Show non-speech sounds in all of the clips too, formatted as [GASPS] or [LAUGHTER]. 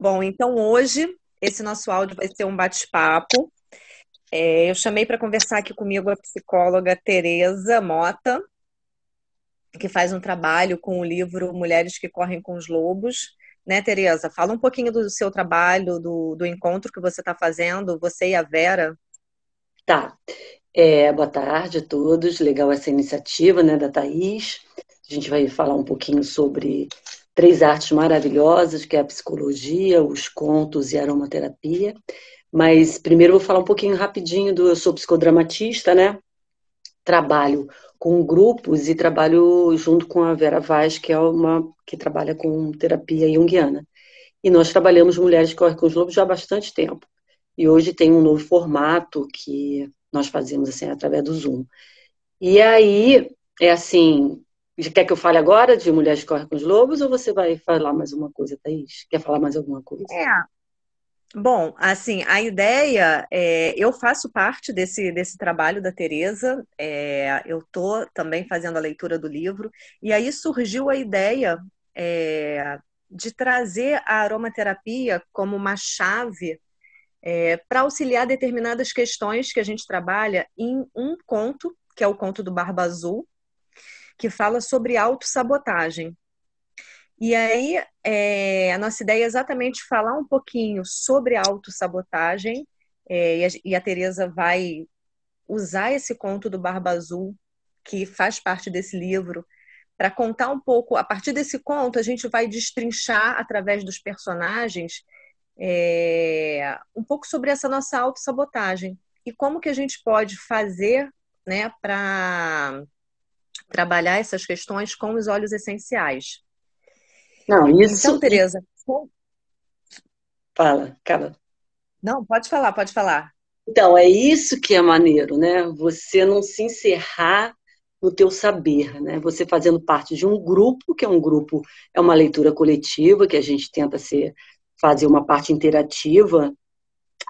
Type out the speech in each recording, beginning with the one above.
Bom, então hoje esse nosso áudio vai ser um bate-papo. É, eu chamei para conversar aqui comigo a psicóloga Tereza Mota, que faz um trabalho com o livro Mulheres que Correm com os Lobos. Né, Tereza? Fala um pouquinho do seu trabalho, do, do encontro que você está fazendo, você e a Vera. Tá. É, boa tarde a todos. Legal essa iniciativa né, da Thaís. A gente vai falar um pouquinho sobre três artes maravilhosas, que é a psicologia, os contos e a aromaterapia. Mas primeiro vou falar um pouquinho rapidinho do eu sou psicodramatista, né? Trabalho com grupos e trabalho junto com a Vera Vaz, que é uma que trabalha com terapia junguiana. E nós trabalhamos mulheres que correm com os lobos já há bastante tempo. E hoje tem um novo formato que nós fazemos assim através do Zoom. E aí é assim, Quer que eu fale agora de Mulheres Correm com os Lobos ou você vai falar mais uma coisa, Thaís? Quer falar mais alguma coisa? É. Bom, assim, a ideia, é, eu faço parte desse, desse trabalho da Tereza, é, eu estou também fazendo a leitura do livro, e aí surgiu a ideia é, de trazer a aromaterapia como uma chave é, para auxiliar determinadas questões que a gente trabalha em um conto, que é o conto do Barba Azul, que fala sobre autossabotagem. E aí, é, a nossa ideia é exatamente falar um pouquinho sobre autossabotagem, é, e, a, e a Tereza vai usar esse conto do Barba Azul, que faz parte desse livro, para contar um pouco, a partir desse conto, a gente vai destrinchar através dos personagens é, um pouco sobre essa nossa autossabotagem e como que a gente pode fazer né, para trabalhar essas questões com os óleos essenciais. Não, isso. Então, Tereza. Fala, acaba. Não, pode falar, pode falar. Então, é isso que é maneiro, né? Você não se encerrar no teu saber, né? Você fazendo parte de um grupo, que é um grupo, é uma leitura coletiva, que a gente tenta ser, fazer uma parte interativa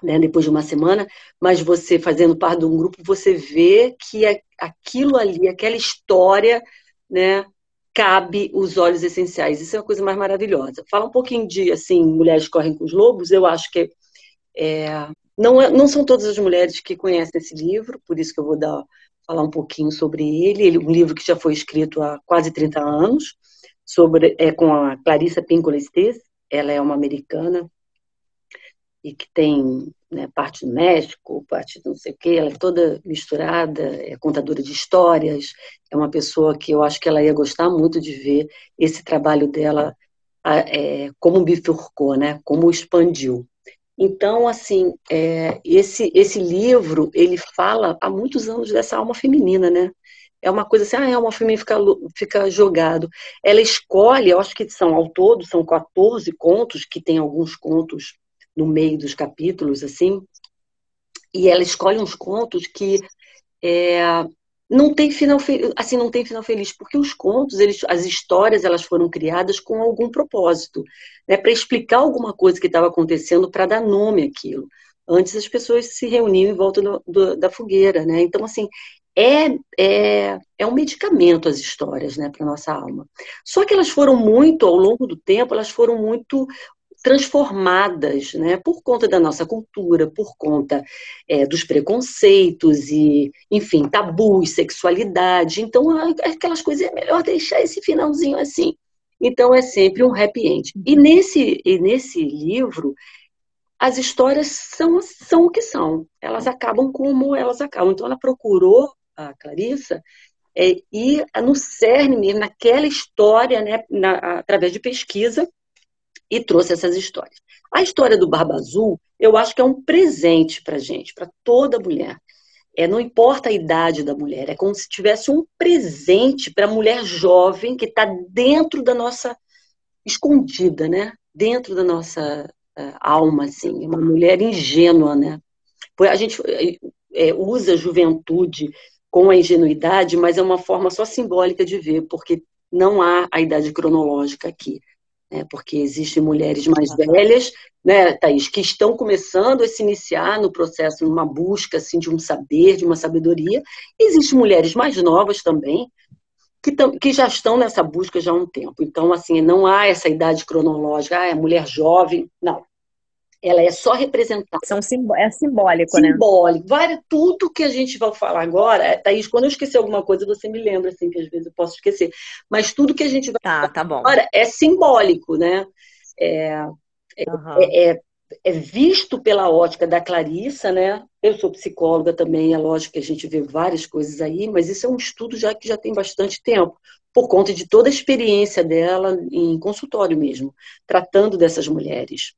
né, depois de uma semana, mas você fazendo parte de um grupo, você vê que aquilo ali, aquela história, né, cabe os olhos essenciais. Isso é uma coisa mais maravilhosa. Fala um pouquinho de, assim, Mulheres Correm com os Lobos, eu acho que é, não, é, não são todas as mulheres que conhecem esse livro, por isso que eu vou dar, falar um pouquinho sobre ele. ele um livro que já foi escrito há quase 30 anos, sobre, é, com a Clarissa Pinkola Estes, ela é uma americana e que tem né, parte do México, parte do não sei o quê, ela é toda misturada, é contadora de histórias, é uma pessoa que eu acho que ela ia gostar muito de ver esse trabalho dela, é, como bifurcou, né, como expandiu. Então, assim, é, esse, esse livro, ele fala há muitos anos dessa alma feminina, né? É uma coisa assim, ah, é uma feminina fica, fica jogado. Ela escolhe, eu acho que são ao todo, são 14 contos, que tem alguns contos no meio dos capítulos, assim, e ela escolhe uns contos que é, não tem final assim não tem final feliz porque os contos eles as histórias elas foram criadas com algum propósito né para explicar alguma coisa que estava acontecendo para dar nome àquilo antes as pessoas se reuniam em volta do, do, da fogueira né. Então assim é, é, é um medicamento as histórias né para nossa alma. Só que elas foram muito ao longo do tempo elas foram muito transformadas, né, por conta da nossa cultura, por conta é, dos preconceitos e, enfim, tabus, sexualidade. Então, aquelas coisas é melhor deixar esse finalzinho assim. Então, é sempre um happy end. E nesse, e nesse livro, as histórias são, são o que são. Elas acabam como elas acabam. Então, ela procurou, a Clarissa, é, ir no cerne mesmo, naquela história, né, na, através de pesquisa, e trouxe essas histórias. A história do Barba Azul, eu acho que é um presente para gente, para toda mulher. É, não importa a idade da mulher, é como se tivesse um presente para a mulher jovem que está dentro da nossa escondida, né? Dentro da nossa uh, alma, assim, uma mulher ingênua, né? A gente é, usa a juventude com a ingenuidade, mas é uma forma só simbólica de ver, porque não há a idade cronológica aqui né, porque existem mulheres mais velhas, né, Thaís, que estão começando a se iniciar no processo, numa busca assim, de um saber, de uma sabedoria. Existem mulheres mais novas também, que, que, já estão nessa busca já há um tempo. Então, assim, não há essa idade cronológica, ah, é mulher jovem, não. Ela é só representar. São simb é simbólico, simbólico, né? Simbólico. Tudo que a gente vai falar agora, é, Thaís, quando eu esquecer alguma coisa, você me lembra, assim, que às vezes eu posso esquecer. Mas tudo que a gente vai tá, falar tá bom. agora é simbólico, né? É, uhum. é, é, é, visto pela ótica da Clarissa, né? Eu sou psicóloga também, é lógico que a gente vê várias coisas aí, mas isso é um estudo já que já tem bastante tempo, por conta de toda a experiência dela em consultório mesmo, tratando dessas mulheres.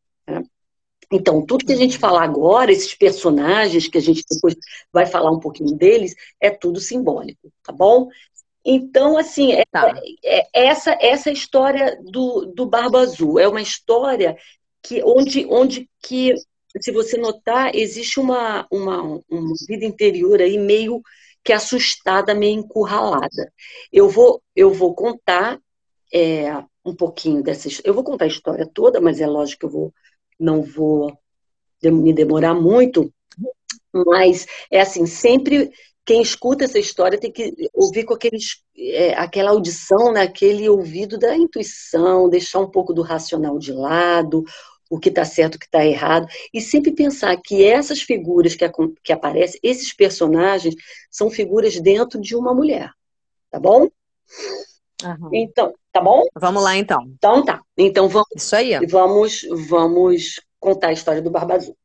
Então, tudo que a gente falar agora, esses personagens que a gente depois vai falar um pouquinho deles, é tudo simbólico, tá bom? Então, assim, é, tá. é, é essa essa história do, do Barba Azul é uma história que onde, onde que, se você notar, existe uma, uma, uma vida interior aí meio que assustada, meio encurralada. Eu vou, eu vou contar é, um pouquinho dessa Eu vou contar a história toda, mas é lógico que eu vou, não vou me demorar muito. Mas é assim, sempre quem escuta essa história tem que ouvir com aqueles, é, aquela audição, né, aquele ouvido da intuição, deixar um pouco do racional de lado, o que está certo, o que está errado, e sempre pensar que essas figuras que, que aparecem, esses personagens, são figuras dentro de uma mulher. Tá bom? Uhum. Então, tá bom? Vamos lá, então. Então tá. Então vamos. Isso aí. Vamos, vamos contar a história do Barba Azul.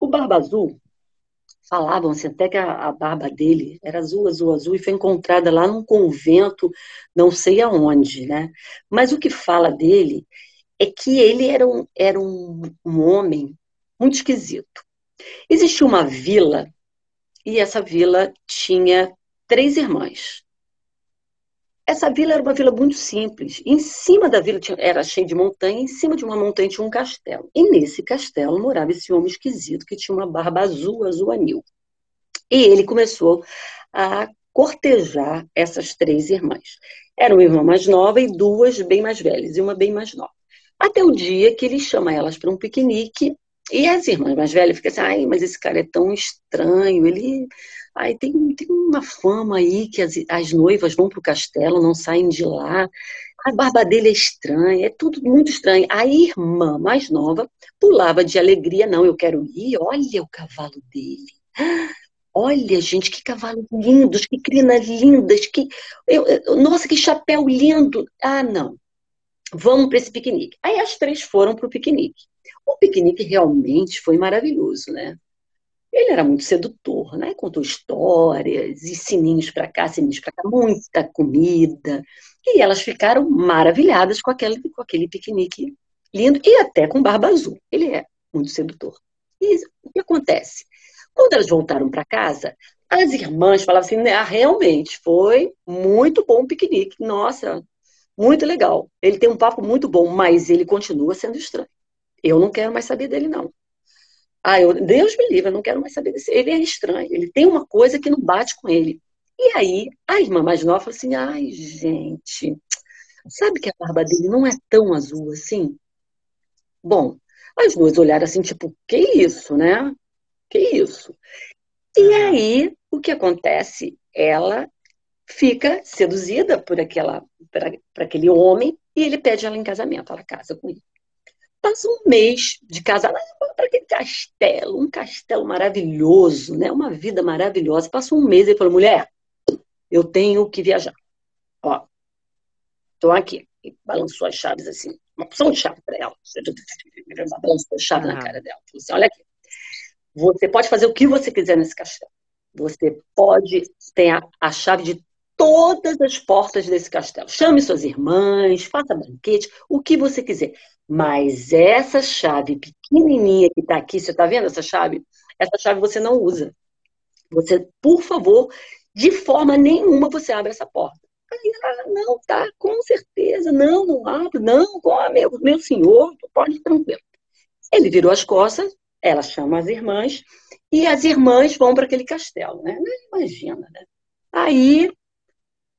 O Barba Azul, falavam assim, até que a, a, barba dele era azul, azul, azul, e foi encontrada lá num convento, não sei aonde, né? Mas o que fala dele é que ele era um, era um, um homem muito esquisito. Existia uma vila, e essa vila tinha três irmãs. Essa vila era uma vila muito simples. Em cima da vila tinha, era cheia de montanha, em cima de uma montanha tinha um castelo. E nesse castelo morava esse homem esquisito que tinha uma barba azul, azul anil. E ele começou a cortejar essas três irmãs. Era uma irmã mais nova e duas bem mais velhas, e uma bem mais nova. Até o dia que ele chama elas para um piquenique e as irmãs mais velhas ficam assim, ai, mas esse cara é tão estranho, ele ai, tem, tem uma fama aí que as, as noivas vão para o castelo, não saem de lá, a barba dele é estranha, é tudo muito estranho. A irmã mais nova pulava de alegria, não, eu quero ir, olha o cavalo dele. Olha, gente, que cavalos lindos, que crinas lindas, que. Eu, eu, nossa, que chapéu lindo! Ah, não vamos para esse piquenique. Aí as três foram para o piquenique. O piquenique realmente foi maravilhoso, né? Ele era muito sedutor, né? Contou histórias e sininhos para cá, sininhos para cá, muita comida. E elas ficaram maravilhadas com aquele, com aquele piquenique lindo e até com barba azul. Ele é muito sedutor. E o que acontece? Quando elas voltaram para casa, as irmãs falavam assim: ah, realmente foi muito bom o piquenique. Nossa, muito legal. Ele tem um papo muito bom, mas ele continua sendo estranho. Eu não quero mais saber dele, não. Ah, eu, Deus me livre, eu não quero mais saber desse. Ele é estranho, ele tem uma coisa que não bate com ele. E aí, a irmã mais nova falou assim: ai, gente, sabe que a barba dele não é tão azul assim? Bom, as duas olharam assim, tipo, que isso, né? Que isso? E aí, o que acontece? Ela fica seduzida por aquela para aquele homem e ele pede ela em casamento, ela casa com ele. Passa um mês de casada para aquele castelo, um castelo maravilhoso, né? Uma vida maravilhosa. Passa um mês e falou: mulher, eu tenho que viajar. Ó, estou aqui. E balançou as chaves assim, uma opção de chave para ela. Balançou a chave na cara dela. Falou assim: olha aqui. Você pode fazer o que você quiser nesse castelo. Você pode ter a, a chave de todas as portas desse castelo. Chame suas irmãs, faça banquete, o que você quiser. Mas essa chave pequenininha que está aqui, você está vendo essa chave? Essa chave você não usa. Você, por favor, de forma nenhuma você abre essa porta. Aí, ah, não, tá, com certeza, não, não abro, não, oh, meu, meu senhor, pode ir tranquilo. Ele virou as costas, ela chama as irmãs, e as irmãs vão para aquele castelo, né? Imagina, né? Aí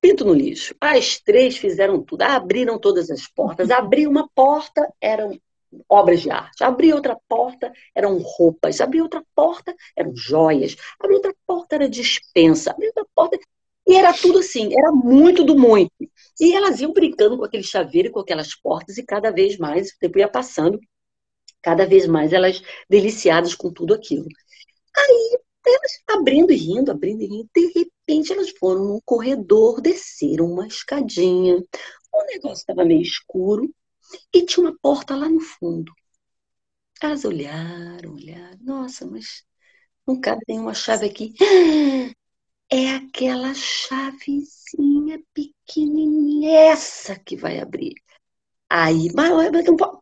pinto no lixo. As três fizeram tudo, abriram todas as portas. Abrir uma porta eram obras de arte, abrir outra porta eram roupas, abrir outra porta eram joias, abrir outra porta era dispensa, abrir outra porta. E era tudo assim, era muito do muito. E elas iam brincando com aquele chaveiro, com aquelas portas, e cada vez mais, o tempo ia passando, cada vez mais elas deliciadas com tudo aquilo. Aí, elas abrindo e rindo, abrindo e rindo, de repente elas foram num corredor, desceram uma escadinha, o negócio estava meio escuro e tinha uma porta lá no fundo. Elas olharam, olharam, nossa, mas não cabe nenhuma chave aqui. [GASPS] É aquela chavezinha pequenininha, essa que vai abrir. Aí, mas,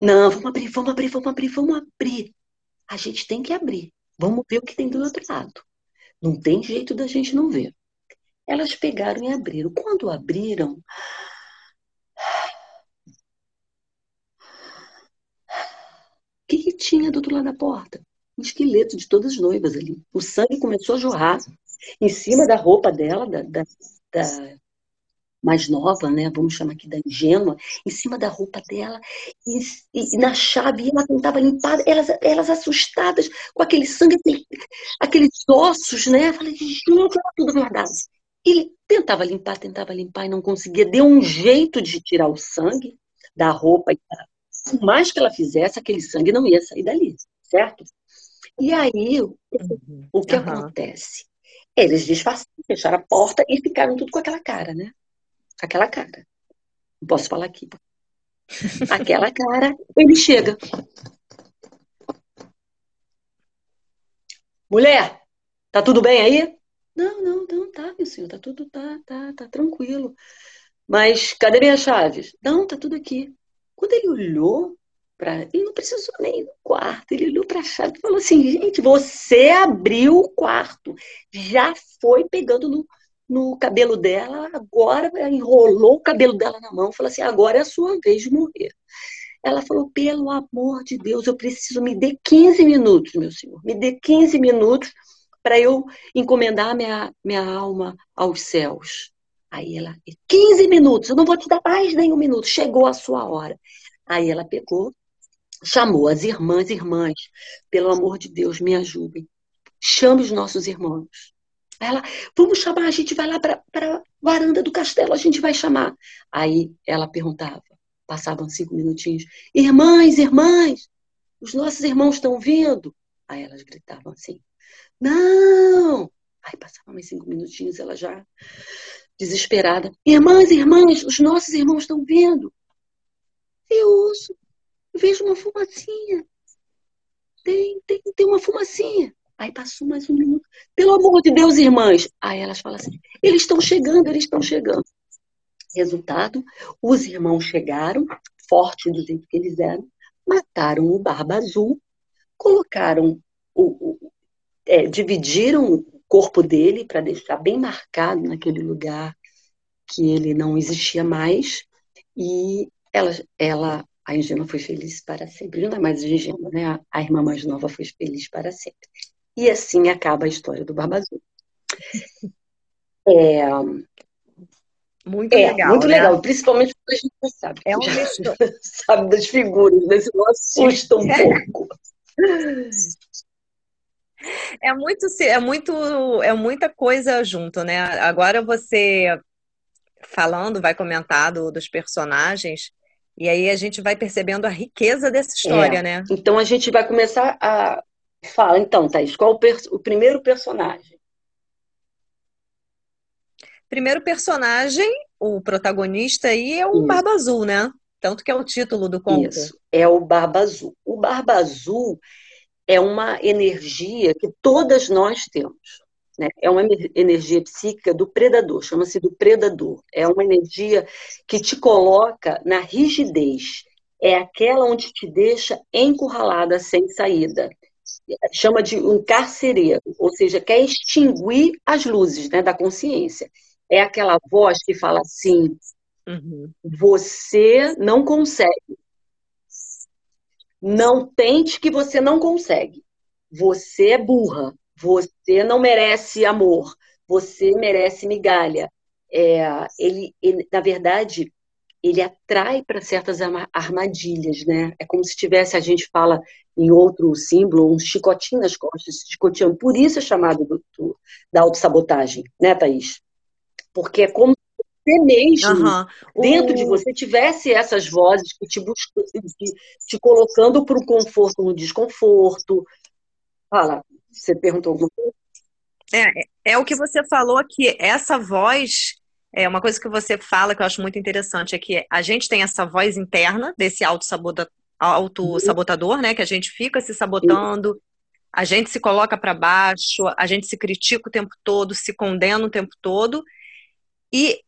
não, vamos abrir, vamos abrir, vamos abrir, vamos abrir. A gente tem que abrir. Vamos ver o que tem do outro lado. Não tem jeito da gente não ver. Elas pegaram e abriram. Quando abriram, o que, que tinha do outro lado da porta? Um esqueleto de todas as noivas ali. O sangue começou a jorrar em cima da roupa dela, da, da, da mais nova, né? Vamos chamar aqui da ingênua, em cima da roupa dela e, e na chave ela tentava limpar, elas, elas assustadas com aquele sangue, aquele, aqueles ossos, né? Eu falei, gente, era tudo verdade. Ele tentava limpar, tentava limpar e não conseguia, deu um jeito de tirar o sangue da roupa. Por mais que ela fizesse, aquele sangue não ia sair dali, certo? E aí, o, o que uhum. acontece? Eles disfarçaram, fecharam a porta e ficaram tudo com aquela cara, né? Aquela cara. Não posso falar aqui. Aquela cara, ele chega. Mulher, tá tudo bem aí? Não, não, não, tá, meu senhor, tá tudo, tá, tá, tá tranquilo. Mas cadê minhas chaves? Não, tá tudo aqui. Quando ele olhou para. Ele não precisou nem ir no quarto, ele olhou para a chave e falou assim: gente, você abriu o quarto, já foi pegando no, no cabelo dela, agora enrolou o cabelo dela na mão, falou assim: agora é a sua vez de morrer. Ela falou: pelo amor de Deus, eu preciso, me dê 15 minutos, meu senhor, me dê 15 minutos para eu encomendar minha, minha alma aos céus. Aí ela, 15 minutos, eu não vou te dar mais nenhum minuto, chegou a sua hora. Aí ela pegou, chamou as irmãs, irmãs, pelo amor de Deus, me ajudem. Chame os nossos irmãos. Ela, vamos chamar, a gente vai lá para a varanda do castelo, a gente vai chamar. Aí ela perguntava, passavam cinco minutinhos, irmãs, irmãs, os nossos irmãos estão vindo? Aí elas gritavam assim, não! Aí passavam mais cinco minutinhos, ela já desesperada, irmãs, irmãs, os nossos irmãos estão vindo. Eu ouço vejo uma fumacinha. Tem, tem, tem uma fumacinha. Aí passou mais um minuto. Pelo amor de Deus, irmãs. Aí elas falam assim: eles estão chegando, eles estão chegando. Resultado: os irmãos chegaram, fortes do jeito que eles eram, mataram o Barba Azul, colocaram o. o é, dividiram o corpo dele para deixar bem marcado naquele lugar que ele não existia mais. E ela, ela a ingênua foi feliz para sempre. Não é mais ingênua, né? A, irmã mais nova foi feliz para sempre. E assim acaba a história do Barba Azul. [LAUGHS] É, muito é, legal. Muito né? legal, principalmente porque a gente não sabe. É um [LAUGHS] sabe das figuras, né? Isso assusta um [LAUGHS] pouco. É muito, é muito, é muita coisa junto, né? Agora você falando, vai comentar do, dos personagens. E aí a gente vai percebendo a riqueza dessa história, é. né? Então a gente vai começar a falar, então, Thaís, qual o, o primeiro personagem? Primeiro personagem, o protagonista aí é o Isso. Barba Azul, né? Tanto que é o título do conto. Isso, é o Barba Azul. O Barba Azul é uma energia que todas nós temos. Né? É uma energia psíquica do predador, chama-se do predador. É uma energia que te coloca na rigidez. É aquela onde te deixa encurralada sem saída. Chama de um carcereiro, ou seja, quer extinguir as luzes né, da consciência. É aquela voz que fala assim: uhum. você não consegue. Não tente que você não consegue. Você é burra. Você não merece amor, você merece migalha. É, ele, ele, na verdade, ele atrai para certas armadilhas, né? É como se tivesse, a gente fala em outro símbolo, um chicotinho nas costas, chicoteando. Por isso é chamado do, do, da autossabotagem, né, Thaís? Porque é como você mesmo, uhum. dentro de você, tivesse essas vozes que te, buscam, te, te colocando para o conforto no desconforto. Fala, você perguntou alguma coisa? É, é o que você falou que essa voz é uma coisa que você fala que eu acho muito interessante é que a gente tem essa voz interna desse auto-sabotador, né? Que a gente fica se sabotando, a gente se coloca para baixo, a gente se critica o tempo todo, se condena o tempo todo. E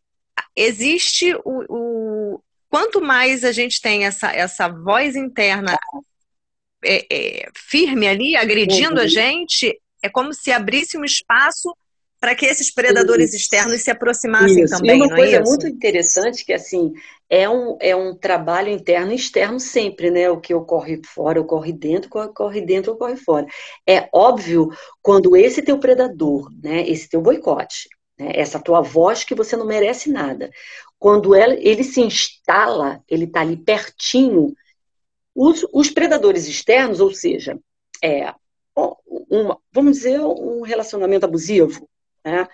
existe o, o quanto mais a gente tem essa, essa voz interna é, é, firme ali, agredindo uhum. a gente, é como se abrisse um espaço para que esses predadores isso. externos se aproximassem isso. também. E uma coisa é muito interessante que assim é um, é um trabalho interno e externo sempre, né? O que ocorre fora ocorre dentro, ocorre dentro ocorre fora. É óbvio quando esse teu predador, né? Esse teu boicote, né, essa tua voz que você não merece nada, quando ela, ele se instala, ele está ali pertinho. Os, os predadores externos, ou seja, é, uma, vamos dizer, um relacionamento abusivo, né?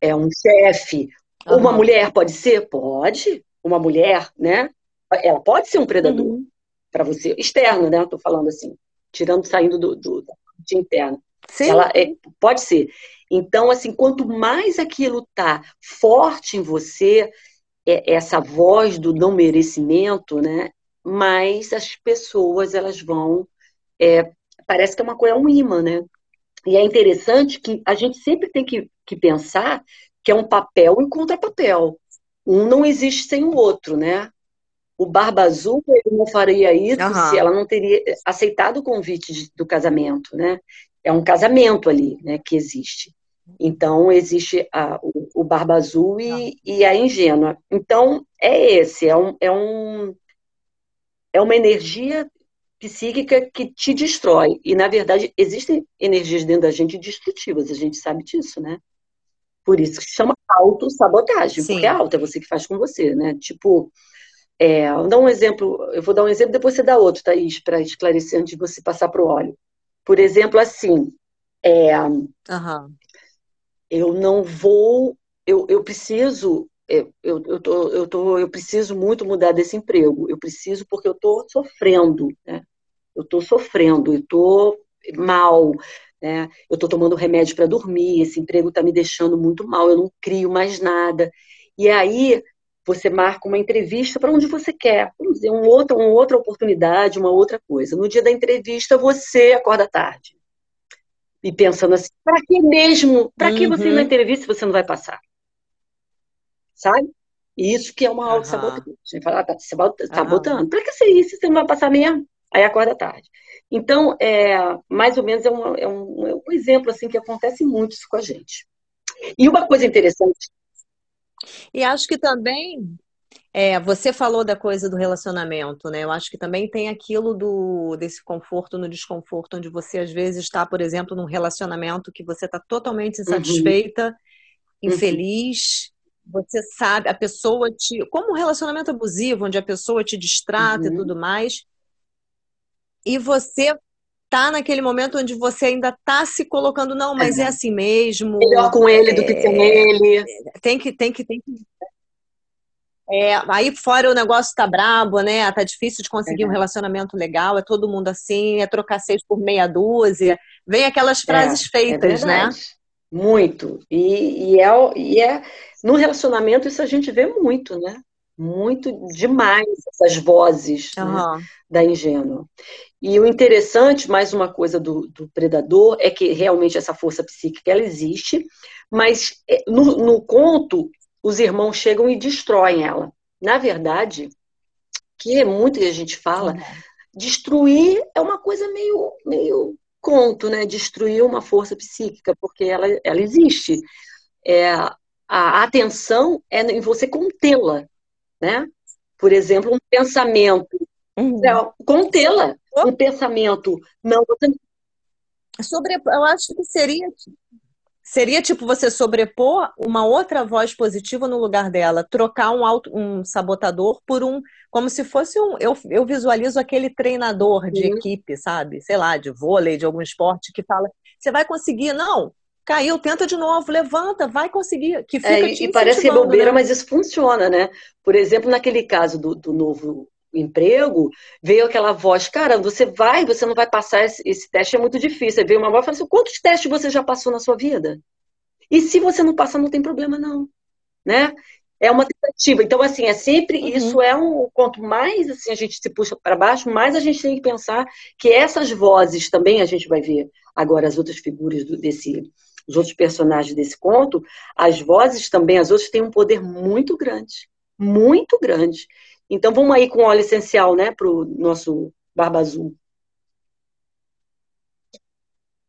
É um chefe. Uhum. Uma mulher pode ser? Pode. Uma mulher, né? Ela pode ser um predador uhum. para você. Externo, né? Estou falando assim, tirando, saindo do, do da parte interna. Sim. Ela é, pode ser. Então, assim, quanto mais aquilo tá forte em você, é, essa voz do não merecimento, né? Mais as pessoas elas vão. É, parece que é uma coisa, é um imã, né? E é interessante que a gente sempre tem que, que pensar que é um papel e contrapapel. Um não existe sem o outro, né? O Barba Azul ele não faria isso uhum. se ela não teria aceitado o convite de, do casamento, né? É um casamento ali, né, que existe. Então existe a, o, o, Barba Azul e, e, a ingênua. Então é esse, é um, é um é uma energia psíquica que te destrói. E, na verdade, existem energias dentro da gente destrutivas, a gente sabe disso, né? Por isso que se chama autossabotagem, Sim. porque a auto é você que faz com você, né? Tipo, é, vou dar um exemplo, eu vou dar um exemplo, depois você dá outro, Thaís, para esclarecer antes de você passar para o óleo. Por exemplo, assim, é, uhum. eu não vou, eu, eu preciso eu, eu, eu, tô, eu, tô, eu preciso muito mudar desse emprego. Eu preciso porque eu estou sofrendo, né? Eu estou sofrendo, eu estou mal, né? Eu estou tomando remédio para dormir, esse emprego está me deixando muito mal, eu não crio mais nada. E aí você marca uma entrevista para onde você quer, vamos dizer, um outro, uma outra oportunidade, uma outra coisa. No dia da entrevista, você acorda tarde. E pensando assim, para que mesmo? Para que você ir na uhum. entrevista se você não vai passar? sabe? Isso que é uma auto-sabotagem. Uhum. Falar, ah, tá sabotando. Uhum. Para que ser isso? Você não vai passar mesmo? Aí acorda tarde. Então, é, mais ou menos é um, é, um, é um exemplo assim que acontece muito isso com a gente. E uma coisa interessante. E acho que também é, você falou da coisa do relacionamento, né? Eu acho que também tem aquilo do desse conforto no desconforto, onde você às vezes está, por exemplo, num relacionamento que você está totalmente uhum. insatisfeita, uhum. infeliz, você sabe, a pessoa te. Como um relacionamento abusivo, onde a pessoa te distrata uhum. e tudo mais. E você tá naquele momento onde você ainda tá se colocando, não, mas é, é assim mesmo. Melhor com ele é, do que sem é, ele. Tem que, tem que, tem que. É, aí fora o negócio tá brabo, né? Tá difícil de conseguir um relacionamento legal, é todo mundo assim, é trocar seis por meia dúzia. Vem aquelas é, frases feitas, né? Muito. E, e, é, e é no relacionamento isso a gente vê muito, né? Muito demais essas vozes uhum. né, da ingênua. E o interessante, mais uma coisa do, do, predador, é que realmente essa força psíquica ela existe, mas é, no, no conto os irmãos chegam e destroem ela. Na verdade, que é muito que a gente fala, uhum. destruir é uma coisa meio, meio conto, né? Destruir uma força psíquica, porque ela, ela existe. É, a atenção é em você contê-la, né? Por exemplo, um pensamento, uhum. é, contê-la. Um pensamento, não, você... Sobre, eu acho que seria Seria tipo você sobrepor uma outra voz positiva no lugar dela, trocar um, auto, um sabotador por um. Como se fosse um. Eu, eu visualizo aquele treinador de equipe, sabe? Sei lá, de vôlei, de algum esporte, que fala: você vai conseguir, não. Caiu, tenta de novo, levanta, vai conseguir. Que fica é, e parece bobeira, né? mas isso funciona, né? Por exemplo, naquele caso do, do novo emprego, veio aquela voz, cara, você vai, você não vai passar esse, esse teste, é muito difícil. Aí veio uma voz e falou assim, quantos testes você já passou na sua vida? E se você não passar, não tem problema não, né? É uma tentativa. Então, assim, é sempre, uhum. isso é um, quanto mais assim, a gente se puxa para baixo, mais a gente tem que pensar que essas vozes também a gente vai ver agora as outras figuras do, desse, os outros personagens desse conto, as vozes também, as outras têm um poder muito grande, muito grande. Então vamos aí com o óleo essencial, né, para o nosso Barba Azul.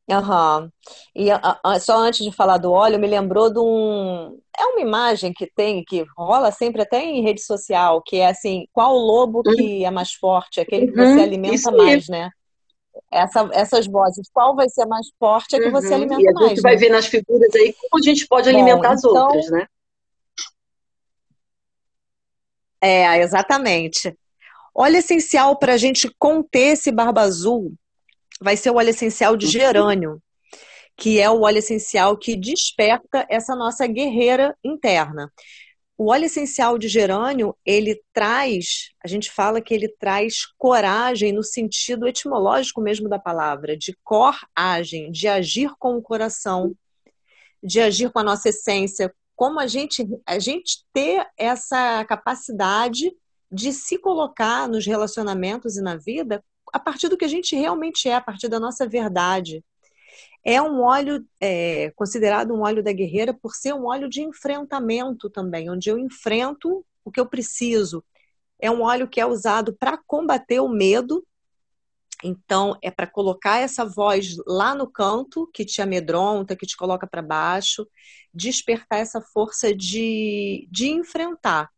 Aham. E a- a- só antes de falar do óleo, me lembrou de um. É uma imagem que tem, que rola sempre até em rede social, que é assim, qual lobo Uhum. que é mais forte? Aquele que você Uhum, alimenta mais, né? Essa, essas vozes, qual vai ser mais forte é que você Uhum. E alimenta a gente mais, vai né? ver nas figuras aí como a gente pode Bom, alimentar as então, outras, né? é, exatamente. Óleo essencial para a gente conter esse barba azul vai ser o óleo essencial de gerânio, que é o óleo essencial que desperta essa nossa guerreira interna. O óleo essencial de gerânio, ele traz, a gente fala que ele traz coragem no sentido etimológico mesmo da palavra, de coragem, de agir com o coração, de agir com a nossa essência, como a gente, a gente ter essa capacidade de se colocar nos relacionamentos e na vida a partir do que a gente realmente é, a partir da nossa verdade. É um óleo é, considerado um óleo da guerreira por ser um óleo de enfrentamento também, onde eu enfrento o que eu preciso. É um óleo que é usado para combater o medo. Então, é para colocar essa voz lá no canto que te amedronta, que te coloca para baixo, despertar essa força de, de enfrentar.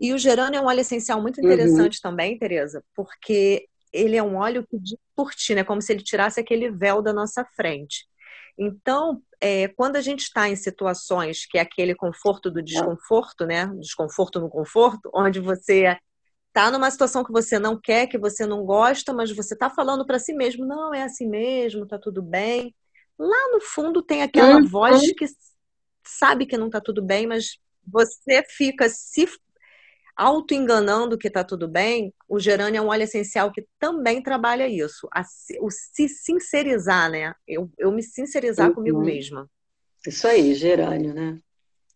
E o gerânio é um óleo essencial muito interessante uhum. também, Tereza, porque ele é um óleo que descortina, é como se ele tirasse aquele véu da nossa frente. Então, é, quando a gente está em situações que é aquele conforto do desconforto, né? Desconforto no conforto, [LAUGHS] onde você está numa situação que você não quer, que você não gosta, mas você está falando para si mesmo, não, é assim mesmo, tá tudo bem. Lá no fundo tem aquela uhum. voz que sabe que não está tudo bem, mas você fica se auto-enganando que está tudo bem, o gerânio é um óleo essencial que também trabalha isso. A, o se sincerizar, né? Eu, eu me sincerizar uhum. comigo mesma. Isso aí, gerânio, né?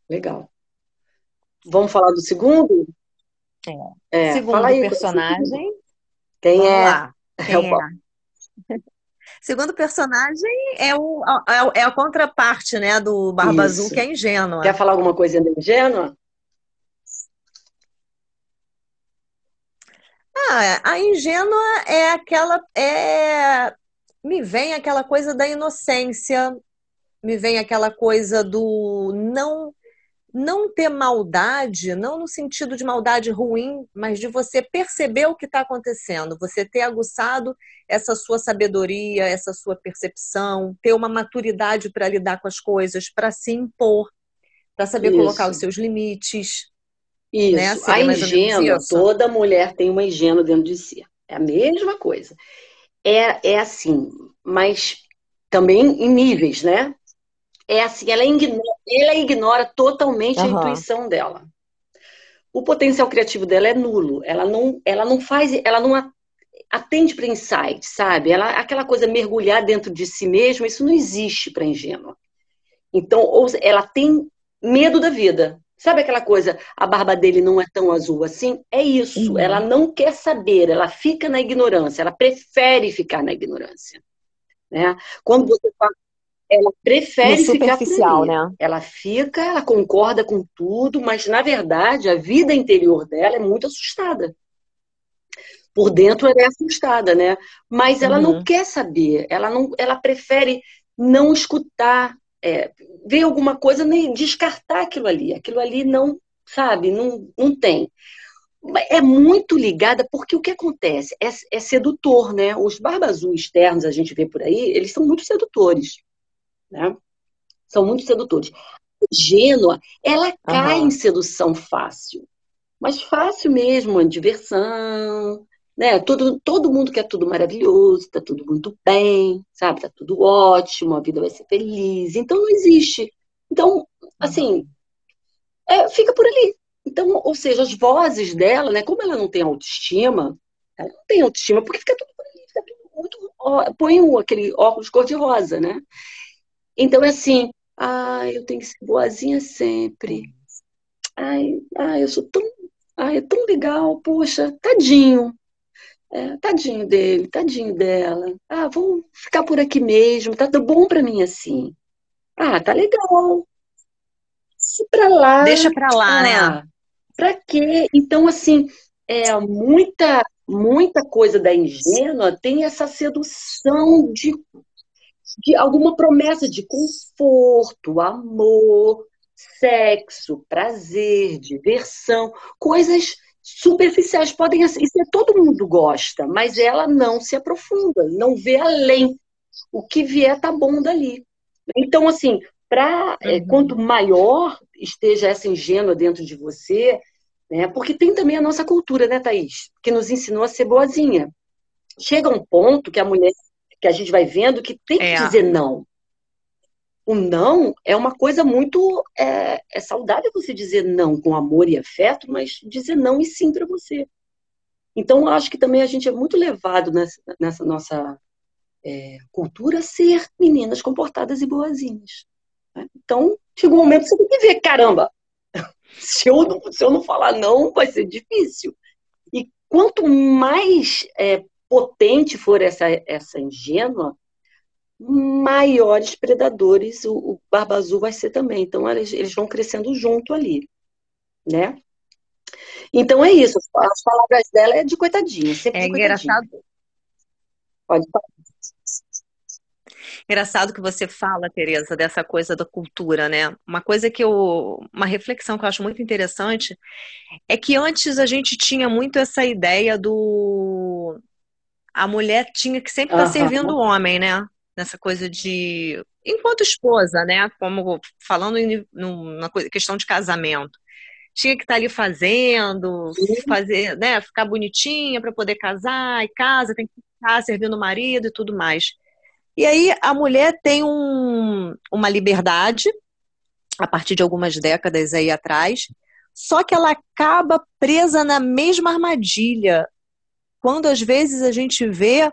Legal. Vamos falar do segundo? É. é segundo aí, personagem. Quem Vamos é? Lá. Quem é? é? [LAUGHS] Segundo personagem é, o, é, a contraparte, né, do Barba Isso. Azul, que é ingênua. Quer falar alguma coisa da ingênua? Ah, a ingênua é aquela. É... Me vem aquela coisa da inocência, me vem aquela coisa do não não ter maldade, não no sentido de maldade ruim, mas de você perceber o que está acontecendo, você ter aguçado essa sua sabedoria, essa sua percepção, ter uma maturidade para lidar com as coisas, para se impor, para saber Isso. colocar os seus limites. Isso, né? a ingênua, toda mulher tem uma ingênua dentro de si. É a mesma coisa. É, é assim, mas também em níveis, né? É assim, ela ignora, ela ignora totalmente uhum. a intuição dela. O potencial criativo dela é nulo. Ela não, ela não faz, ela não atende para insight, sabe? Ela, aquela coisa mergulhar dentro de si mesma, isso não existe para ingênua. Então, ou, ela tem medo da vida. Sabe aquela coisa, a barba dele não é tão azul assim? É isso. Uhum. Ela não quer saber, ela fica na ignorância, ela prefere ficar na ignorância. Né? Quando você fala, ela prefere e superficial, ficar né? Ela fica, ela concorda com tudo, mas na verdade a vida interior dela é muito assustada. Por dentro ela é assustada, né? Mas ela uhum. não quer saber, ela não, ela prefere não escutar, é, ver alguma coisa nem descartar aquilo ali. Aquilo ali não, sabe, não, não tem. É muito ligada, porque o que acontece? É, é sedutor, né? Os barbas azul externos, a gente vê por aí, eles são muito sedutores. Né? São muito sedutores. A ingênua, ela cai uhum. em sedução fácil. Mas fácil mesmo, diversão, né? Todo, todo mundo quer tudo maravilhoso, tá tudo muito bem, sabe? Tá tudo ótimo, a vida vai ser feliz. Então não existe. Então, assim, é, fica por ali. Então, ou seja, as vozes dela, né? Como ela não tem autoestima, ela não tem autoestima porque fica tudo por ali, fica tudo muito. Ó, põe um, aquele óculos cor-de-rosa, né? Então é assim, ai, eu tenho que ser boazinha sempre. Ai, ai, eu sou tão. Ai, é tão legal, poxa, tadinho. É, tadinho dele, tadinho dela. Ah, vou ficar por aqui mesmo, tá tudo bom pra mim assim. Ah, tá legal. Se pra lá. Deixa pra lá, né? ah, né? Pra quê? Então, assim, é muita, muita coisa da ingênua tem essa sedução de, de alguma promessa de conforto, amor, sexo, prazer, diversão, coisas superficiais. Podem isso é todo mundo gosta, mas ela não se aprofunda, não vê além. O que vier tá bom dali. Então, assim, para é, uhum. quanto maior esteja essa ingênua dentro de você, né? Porque tem também a nossa cultura, né, Thaís? Que nos ensinou a ser boazinha. Chega um ponto que a mulher, que a gente vai vendo que tem que é. dizer não o não é uma coisa muito. É, é, saudável você dizer não com amor e afeto, mas dizer não e sim para você. Então, eu acho que também a gente é muito levado nessa, nessa nossa é, cultura a ser meninas comportadas e boazinhas. Né? Então, chega um momento que você tem que ver: caramba, [LAUGHS] se eu não, se eu não falar não, vai ser difícil. E quanto mais é, potente for essa, essa ingênua, maiores predadores o, o barba azul vai ser também. Então, eles, eles vão crescendo junto ali, né? Então é isso. As palavras dela é de coitadinha, sempre é engraçado. Pode falar. Engraçado que você fala, Tereza, dessa coisa da cultura, né? Uma coisa que eu. Uma reflexão que eu acho muito interessante é que antes a gente tinha muito essa ideia do. A mulher tinha que sempre estar uhum. servindo o homem, né? Nessa coisa de enquanto esposa, né? Como falando em, numa questão de casamento. Tinha que estar ali fazendo, fazer, né, ficar bonitinha para poder casar, e casa, tem que ficar servindo o marido e tudo mais. E aí a mulher tem um, uma liberdade, a partir de algumas décadas aí atrás, só que ela acaba presa na mesma armadilha. Quando às vezes a gente vê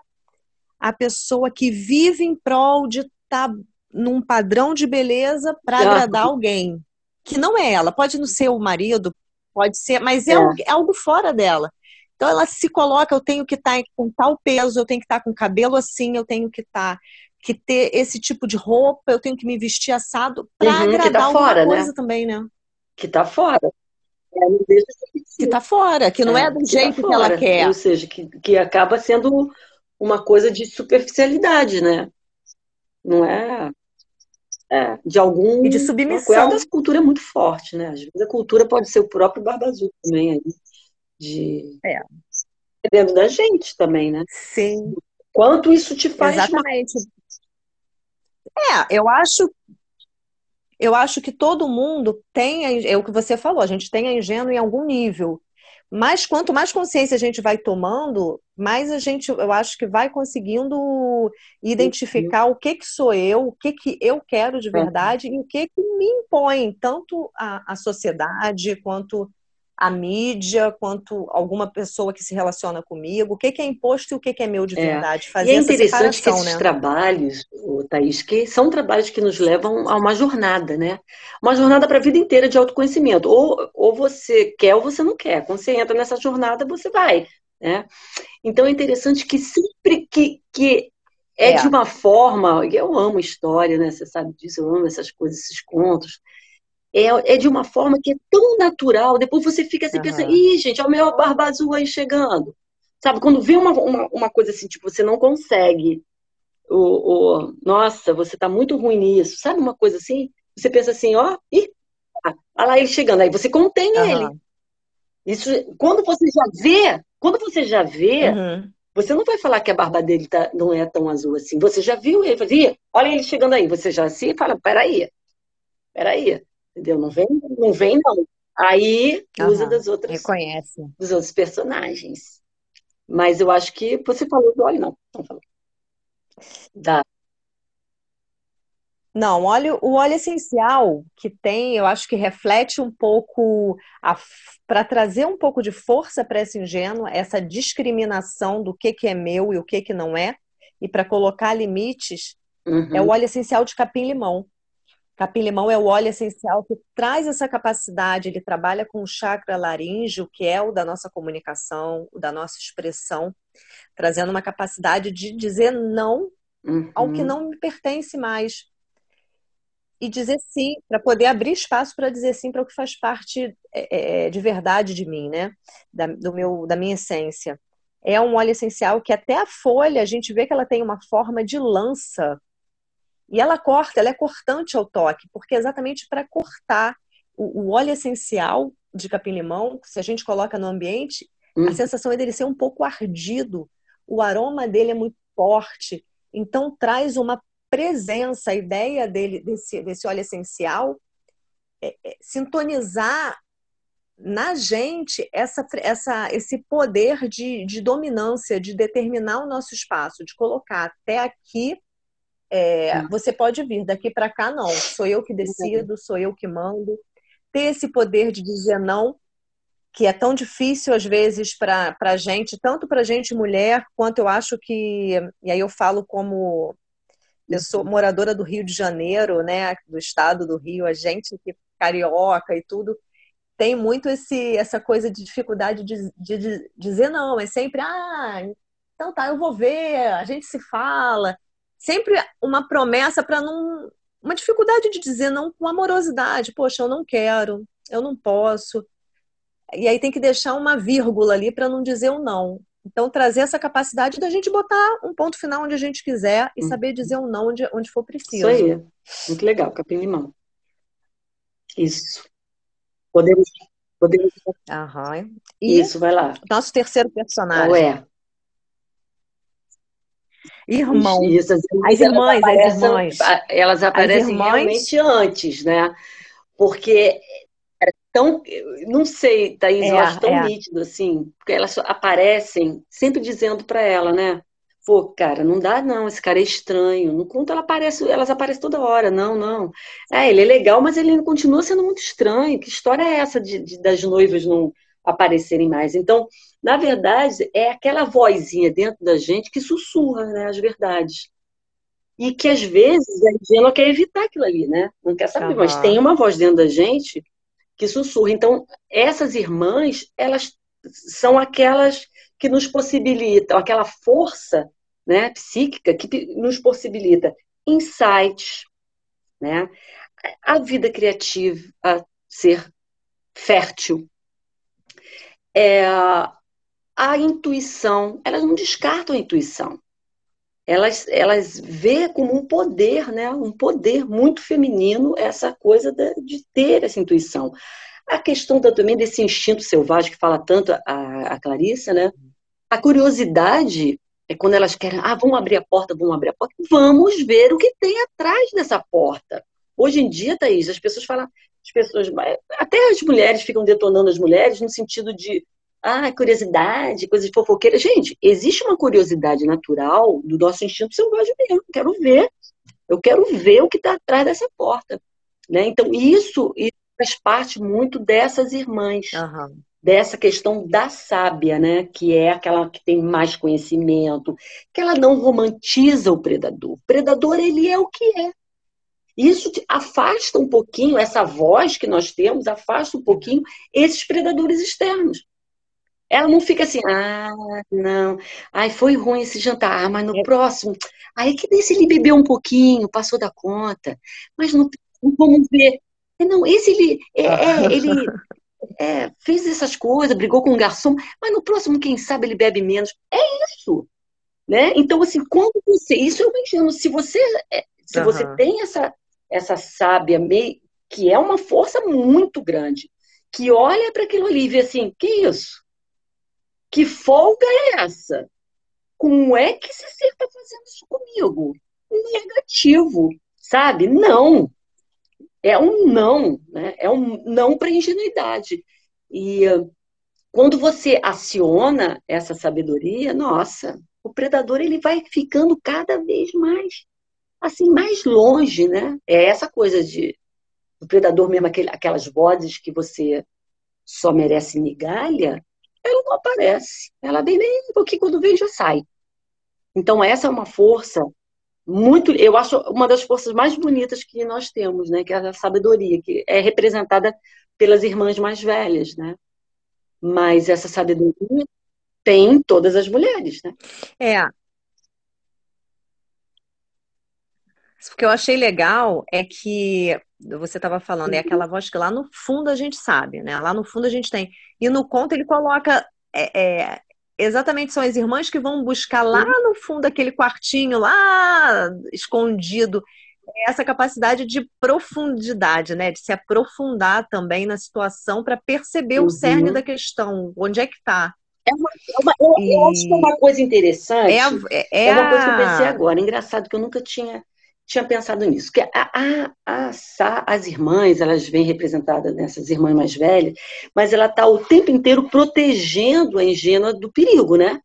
a pessoa que vive em prol de estar tá num padrão de beleza para agradar alguém. Que não é ela, pode não ser o marido, pode ser, mas é, é. Algo, é algo, fora dela. Então ela se coloca, eu tenho que estar tá com tal peso, eu tenho que estar tá com cabelo assim, eu tenho que estar tá, que ter esse tipo de roupa, eu tenho que me vestir assado para uhum, agradar tá fora, né? coisa né? também, né? Que tá fora. É, que tá fora, que não é, é do que jeito tá que ela quer. Ou seja, que, que acaba sendo uma coisa de superficialidade, né? Não é, é de algum e de submissão. A cultura é muito forte, né? Às vezes a cultura pode ser o próprio Barba Azul também aí, de é. é dentro da gente também, né? Sim. Quanto isso te faz Exatamente. É, eu acho eu acho que todo mundo tem, é o que você falou, a gente tem a ingênua em algum nível. Mas quanto mais consciência a gente vai tomando, mais a gente, eu acho que vai conseguindo identificar o que que sou eu, o que que eu quero de verdade e o que que me impõe, tanto a, a sociedade quanto a mídia, quanto alguma pessoa que se relaciona comigo, o que, que é imposto e o que, que é meu de é. verdade. É. Fazer e é interessante que esses né? trabalhos, Thaís, que são trabalhos que nos levam a uma jornada, né? Uma jornada para a vida inteira de autoconhecimento. Ou, ou você quer ou você não quer. Quando você entra nessa jornada, você vai. Né? Então é interessante que sempre que, que é, é, de uma forma, eu amo história, né? Você sabe disso, eu amo essas coisas, esses contos é, é de uma forma que é tão natural, depois você fica assim uhum. pensando, ih, gente, olha o meu barba azul aí chegando. Sabe, quando vê uma, uma, uma coisa assim, tipo, você não consegue, o, o, nossa, você tá muito ruim nisso, sabe uma coisa assim? Você pensa assim, ó, ih, olha lá ele chegando, aí você contém uhum. ele. Isso, quando você já vê, quando você já vê, uhum. você não vai falar que a barba dele tá, não é tão azul assim. Você já viu ele, fala, olha ele chegando aí. Você já assim fala, peraí, peraí. Entendeu? Não vem, não vem, não. Aí uhum. usa das outras. Reconhece. Dos outros personagens. Mas eu acho que você falou do óleo, não. Não falou. Da... Não, óleo, o óleo essencial que tem, eu acho que reflete um pouco para trazer um pouco de força para essa ingênua, essa discriminação do que, que é meu e o que, que não é, e para colocar limites, uhum. é o óleo essencial de capim-limão. Capim-limão é o óleo essencial que traz essa capacidade, ele trabalha com o chakra laríngeo, que é o da nossa comunicação, o da nossa expressão, trazendo uma capacidade de dizer não uhum. ao que não me pertence mais. E dizer sim, para poder abrir espaço para dizer sim para o que faz parte é, é, de verdade de mim, né? Da, do meu, da minha essência. É um óleo essencial que até a folha, a gente vê que ela tem uma forma de lança e ela corta, ela é cortante ao toque, porque é exatamente para cortar o, o, óleo essencial de capim-limão, se a gente coloca no ambiente, hum. a sensação é dele ser um pouco ardido, o aroma dele é muito forte, então traz uma presença, a ideia dele, desse, desse óleo essencial, é, é, sintonizar na gente essa, essa, esse poder de, de dominância, de determinar o nosso espaço, de colocar até aqui é, você pode vir, daqui para cá não. Sou eu que decido, sou eu que mando. Ter esse poder de dizer não, que é tão difícil às vezes para a gente, tanto para a gente mulher, quanto eu acho que. E aí eu falo como. Eu sou moradora do Rio de Janeiro, né, do estado do Rio, a gente que carioca e tudo, tem muito esse, essa coisa de dificuldade de, de, de dizer não. É sempre, ah, então tá, eu vou ver, a gente se fala sempre uma promessa para não. Uma dificuldade de dizer não com amorosidade. Poxa, eu não quero, eu não posso. E aí tem que deixar uma vírgula ali para não dizer o um não. Então, trazer essa capacidade da gente botar um ponto final onde a gente quiser e saber dizer um não onde, onde for preciso. Isso aí. Muito legal, capim-limão. Isso. Podemos. podemos... Aham. E Isso, vai lá. Nosso terceiro personagem. Qual é? Irmão. Isso, as irmãs, as irmãs, as irmãs. Elas aparecem irmãs... realmente antes, né? Porque era tão. Não sei, Thaís, é, eu acho tão é. nítido assim, porque elas aparecem sempre dizendo para ela, né? Pô, cara, não dá não, esse cara é estranho. No conto ela aparece, elas aparecem toda hora. Não, não. É, ele é legal, mas ele continua sendo muito estranho. Que história é essa de, de das noivas não aparecerem mais? Então, na verdade, é aquela vozinha dentro da gente que sussurra né, as verdades. E que às vezes a ingênua quer evitar aquilo ali, né? Não quer saber, uhum. mas tem uma voz dentro da gente que sussurra. Então, essas irmãs, elas são aquelas que nos possibilitam, aquela força né, psíquica que nos possibilita insights, né? a vida criativa a ser fértil, é, a intuição, elas não descartam a intuição. Elas, elas vê como um poder, né? um poder muito feminino, essa coisa de, de ter essa intuição. A questão da, também desse instinto selvagem que fala tanto a, a Clarissa, né? A curiosidade é quando elas querem, ah, vamos abrir a porta, vamos abrir a porta, vamos ver o que tem atrás dessa porta. Hoje em dia, Thaís, as pessoas falam, as pessoas, até as mulheres ficam detonando as mulheres no sentido de ah, curiosidade, coisas fofoqueiras. Gente, existe uma curiosidade natural do nosso instinto selvagem mesmo. Quero ver, eu quero ver o que está atrás dessa porta. Né? Então, isso, isso faz parte muito dessas irmãs. Uhum. Dessa questão da sábia, né? Que é aquela que tem mais conhecimento, que ela não romantiza o predador. O predador, ele é o que é. Isso afasta um pouquinho, essa voz que nós temos, afasta um pouquinho esses predadores externos. Ela não fica assim, ah, não, ai, foi ruim esse jantar, mas no é. próximo, aí que desse ele bebeu um pouquinho, passou da conta, mas no vamos ver. É, não, esse ele, é, é, ele é, fez essas coisas, brigou com o garçom, mas no próximo, quem sabe, ele bebe menos. É isso. Né? Então, assim, quando você. Isso eu imagino, se você, é, se uhum. você tem essa, essa sábia meio, que é uma força muito grande, que olha para aquilo ali e vê assim, que isso? Que folga é essa? Como é que esse ser está fazendo isso comigo? Negativo, sabe? Não. É um não, né? É um não para ingenuidade. E, quando você aciona essa sabedoria, nossa, o predador ele vai ficando cada vez mais assim mais longe, né? É essa coisa de o predador mesmo aquele, aquelas vozes que você só merece migalha, ela não aparece. Ela vem bem porque quando vem já sai. Então essa é uma força muito, eu acho uma das forças mais bonitas que nós temos, né? Que é a sabedoria, que é representada pelas irmãs mais velhas, né? Mas essa sabedoria tem todas as mulheres, né? É. O que eu achei legal é que você estava falando, é uhum. aquela voz que lá no fundo a gente sabe, né? Lá no fundo a gente tem. E no conto ele coloca. É, é, exatamente, são as irmãs que vão buscar lá uhum. no fundo aquele quartinho, lá escondido, essa capacidade de profundidade, né? De se aprofundar também na situação para perceber uhum. o cerne uhum. da questão, onde é que está. É uma, é uma, eu, e... acho que é uma coisa interessante. É, a, é, é, é uma coisa que eu pensei agora. Engraçado que eu nunca tinha, tinha pensado nisso. Que a, a, a, as irmãs, elas vêm representadas nessas irmãs mais velhas, mas ela está o tempo inteiro protegendo a ingênua do perigo, né?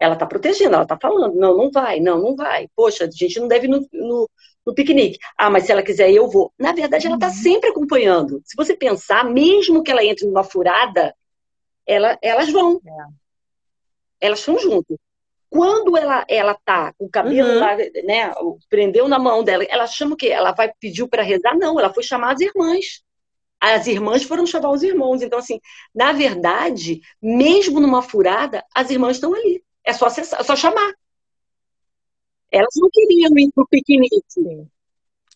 Ela está protegendo, ela está falando, não, não vai, não, não vai. Poxa, a gente não deve ir no, no, no piquenique. Ah, mas se ela quiser, eu vou. Na verdade, ela está uhum. sempre acompanhando. Se você pensar, mesmo que ela entre numa furada, ela, elas vão. É. Elas vão junto. Quando ela ela tá com o cabelo uhum. lá, né, prendeu na mão dela, ela chama o quê? Ela vai pedir para rezar? Não, ela foi chamar as irmãs. As irmãs foram chamar os irmãos. Então, assim, na verdade, mesmo numa furada, as irmãs estão ali. É só, acessar, é só chamar. Elas não queriam ir para o piquenique.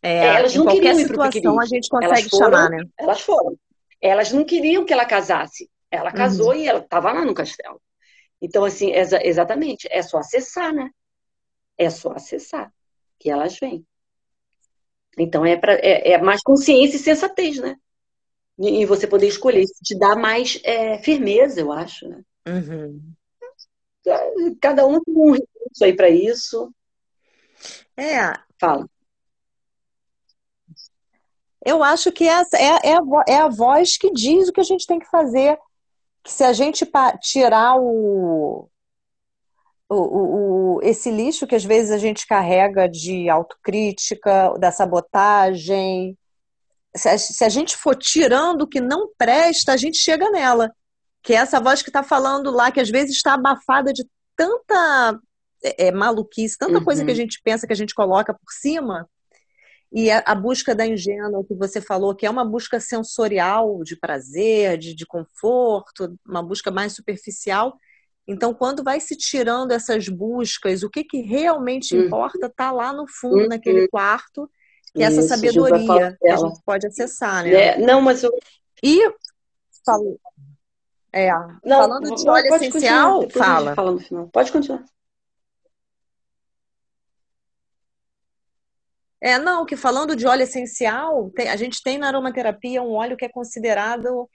É, elas não queriam ir para o piquenique. a gente consegue foram, chamar, né? Elas foram. Elas não queriam que ela casasse. Ela casou uhum. e ela estava lá no castelo. Então, assim, exa exatamente, é só acessar, né? É só acessar que elas vêm. Então, é, pra, é, é mais consciência e sensatez, né? E, você poder escolher. Isso te dá mais é, firmeza, eu acho, né? Uhum. Cada um tem um recurso aí para isso. É. Fala. Eu acho que essa é, é, a, é a voz que diz o que a gente tem que fazer. Que se a gente tirar o, o, o, esse lixo que às vezes a gente carrega de autocrítica, da sabotagem, se a, se a gente for tirando o que não presta, a gente chega nela que é essa voz que está falando lá, que às vezes está abafada de tanta é, é, maluquice, tanta uhum. coisa que a gente pensa que a gente coloca por cima. E a, a, busca da ingênua, que você falou, que é uma busca sensorial, de prazer, de, de conforto, uma busca mais superficial. Então, quando vai se tirando essas buscas, o que, que realmente uhum. importa está lá no fundo, uhum. naquele quarto, que é essa Isso, sabedoria que a gente pode acessar, né? É, não, mas eu... E falou. É. Não, Falando de óleo essencial, fala. fala no final. Pode continuar. É, não, que falando de óleo essencial, tem, a gente tem na aromaterapia um óleo que é considerado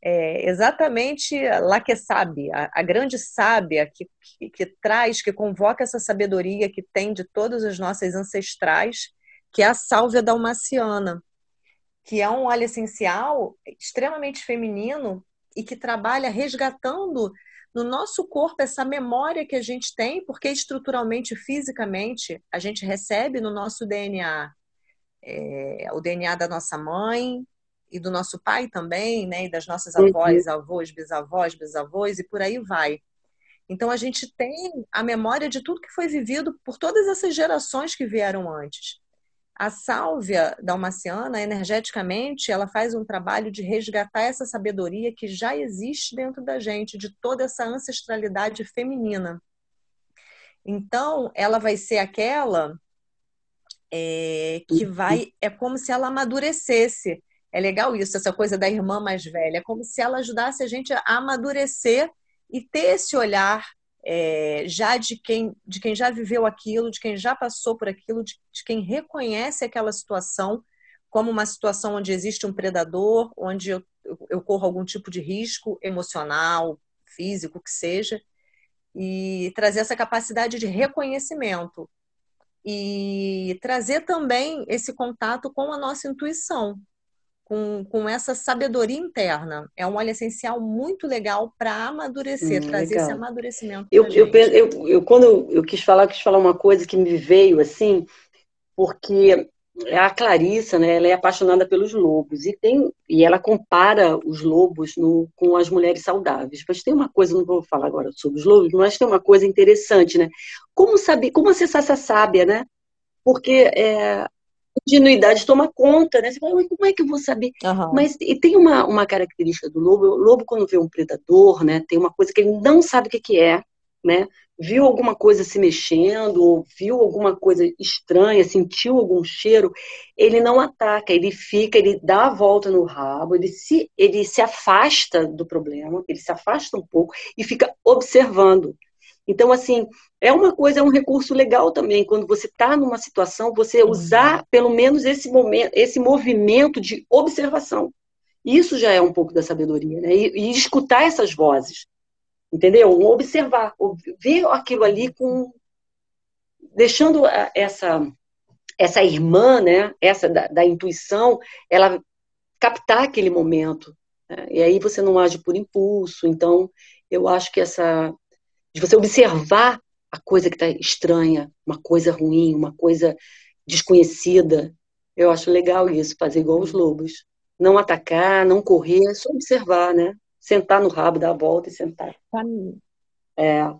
é, exatamente lá que sabe, a, a grande sábia que, que, que, traz, que convoca essa sabedoria que tem de todas as nossas ancestrais, que é a sálvia dalmaciana, que é um óleo essencial extremamente feminino e que trabalha resgatando no nosso corpo essa memória que a gente tem, porque estruturalmente, fisicamente, a gente recebe no nosso DNA é, o DNA da nossa mãe e do nosso pai também, né? E das nossas uhum. avós, avós, bisavós, bisavós e por aí vai. Então a gente tem a memória de tudo que foi vivido por todas essas gerações que vieram antes. A sálvia dalmaciana, energeticamente, ela faz um trabalho de resgatar essa sabedoria que já existe dentro da gente, de toda essa ancestralidade feminina. Então, ela vai ser aquela é, que vai. É como se ela amadurecesse. É legal isso, essa coisa da irmã mais velha. É como se ela ajudasse a gente a amadurecer e ter esse olhar é, já de quem, de quem já viveu aquilo, de quem já passou por aquilo, de, de quem reconhece aquela situação como uma situação onde existe um predador, onde eu, eu corro algum tipo de risco emocional, físico, que seja, e trazer essa capacidade de reconhecimento. E trazer também esse contato com a nossa intuição, com, com essa sabedoria interna. É um óleo essencial muito legal para amadurecer, hum, trazer legal. esse amadurecimento. Eu, eu, eu, eu, quando eu quis falar, eu quis falar uma coisa que me veio assim, porque a Clarissa, né, ela é apaixonada pelos lobos e tem e ela compara os lobos no, com as mulheres saudáveis. Mas tem uma coisa, não vou falar agora sobre os lobos, mas tem uma coisa interessante, né? Como saber, como acessar essa sábia, né? Porque é, ingenuidade toma conta, né? Você fala, como é que eu vou saber? Uhum. Mas e tem uma, uma característica do lobo, o lobo quando vê um predador, né, tem uma coisa que ele não sabe o que, que é, né? Viu alguma coisa se mexendo, ou viu alguma coisa estranha, sentiu algum cheiro, ele não ataca, ele fica, ele dá a volta no rabo, ele se, ele se afasta do problema, ele se afasta um pouco e fica observando. Então, assim, é uma coisa, é um recurso legal também, quando você está numa situação, você uhum. usar pelo menos esse momento, esse movimento de observação. Isso já é um pouco da sabedoria, né? E, e escutar essas vozes, entendeu? Observar, ver aquilo ali com deixando essa essa irmã, né? Essa da, da intuição, ela captar aquele momento. Né? E aí você não age por impulso. Então, eu acho que essa de você observar a coisa que está estranha, uma coisa ruim, uma coisa desconhecida. Eu acho legal isso, fazer igual os lobos. Não atacar, não correr, é só observar, né? Sentar no rabo, dar a volta e sentar. Caminhar. É.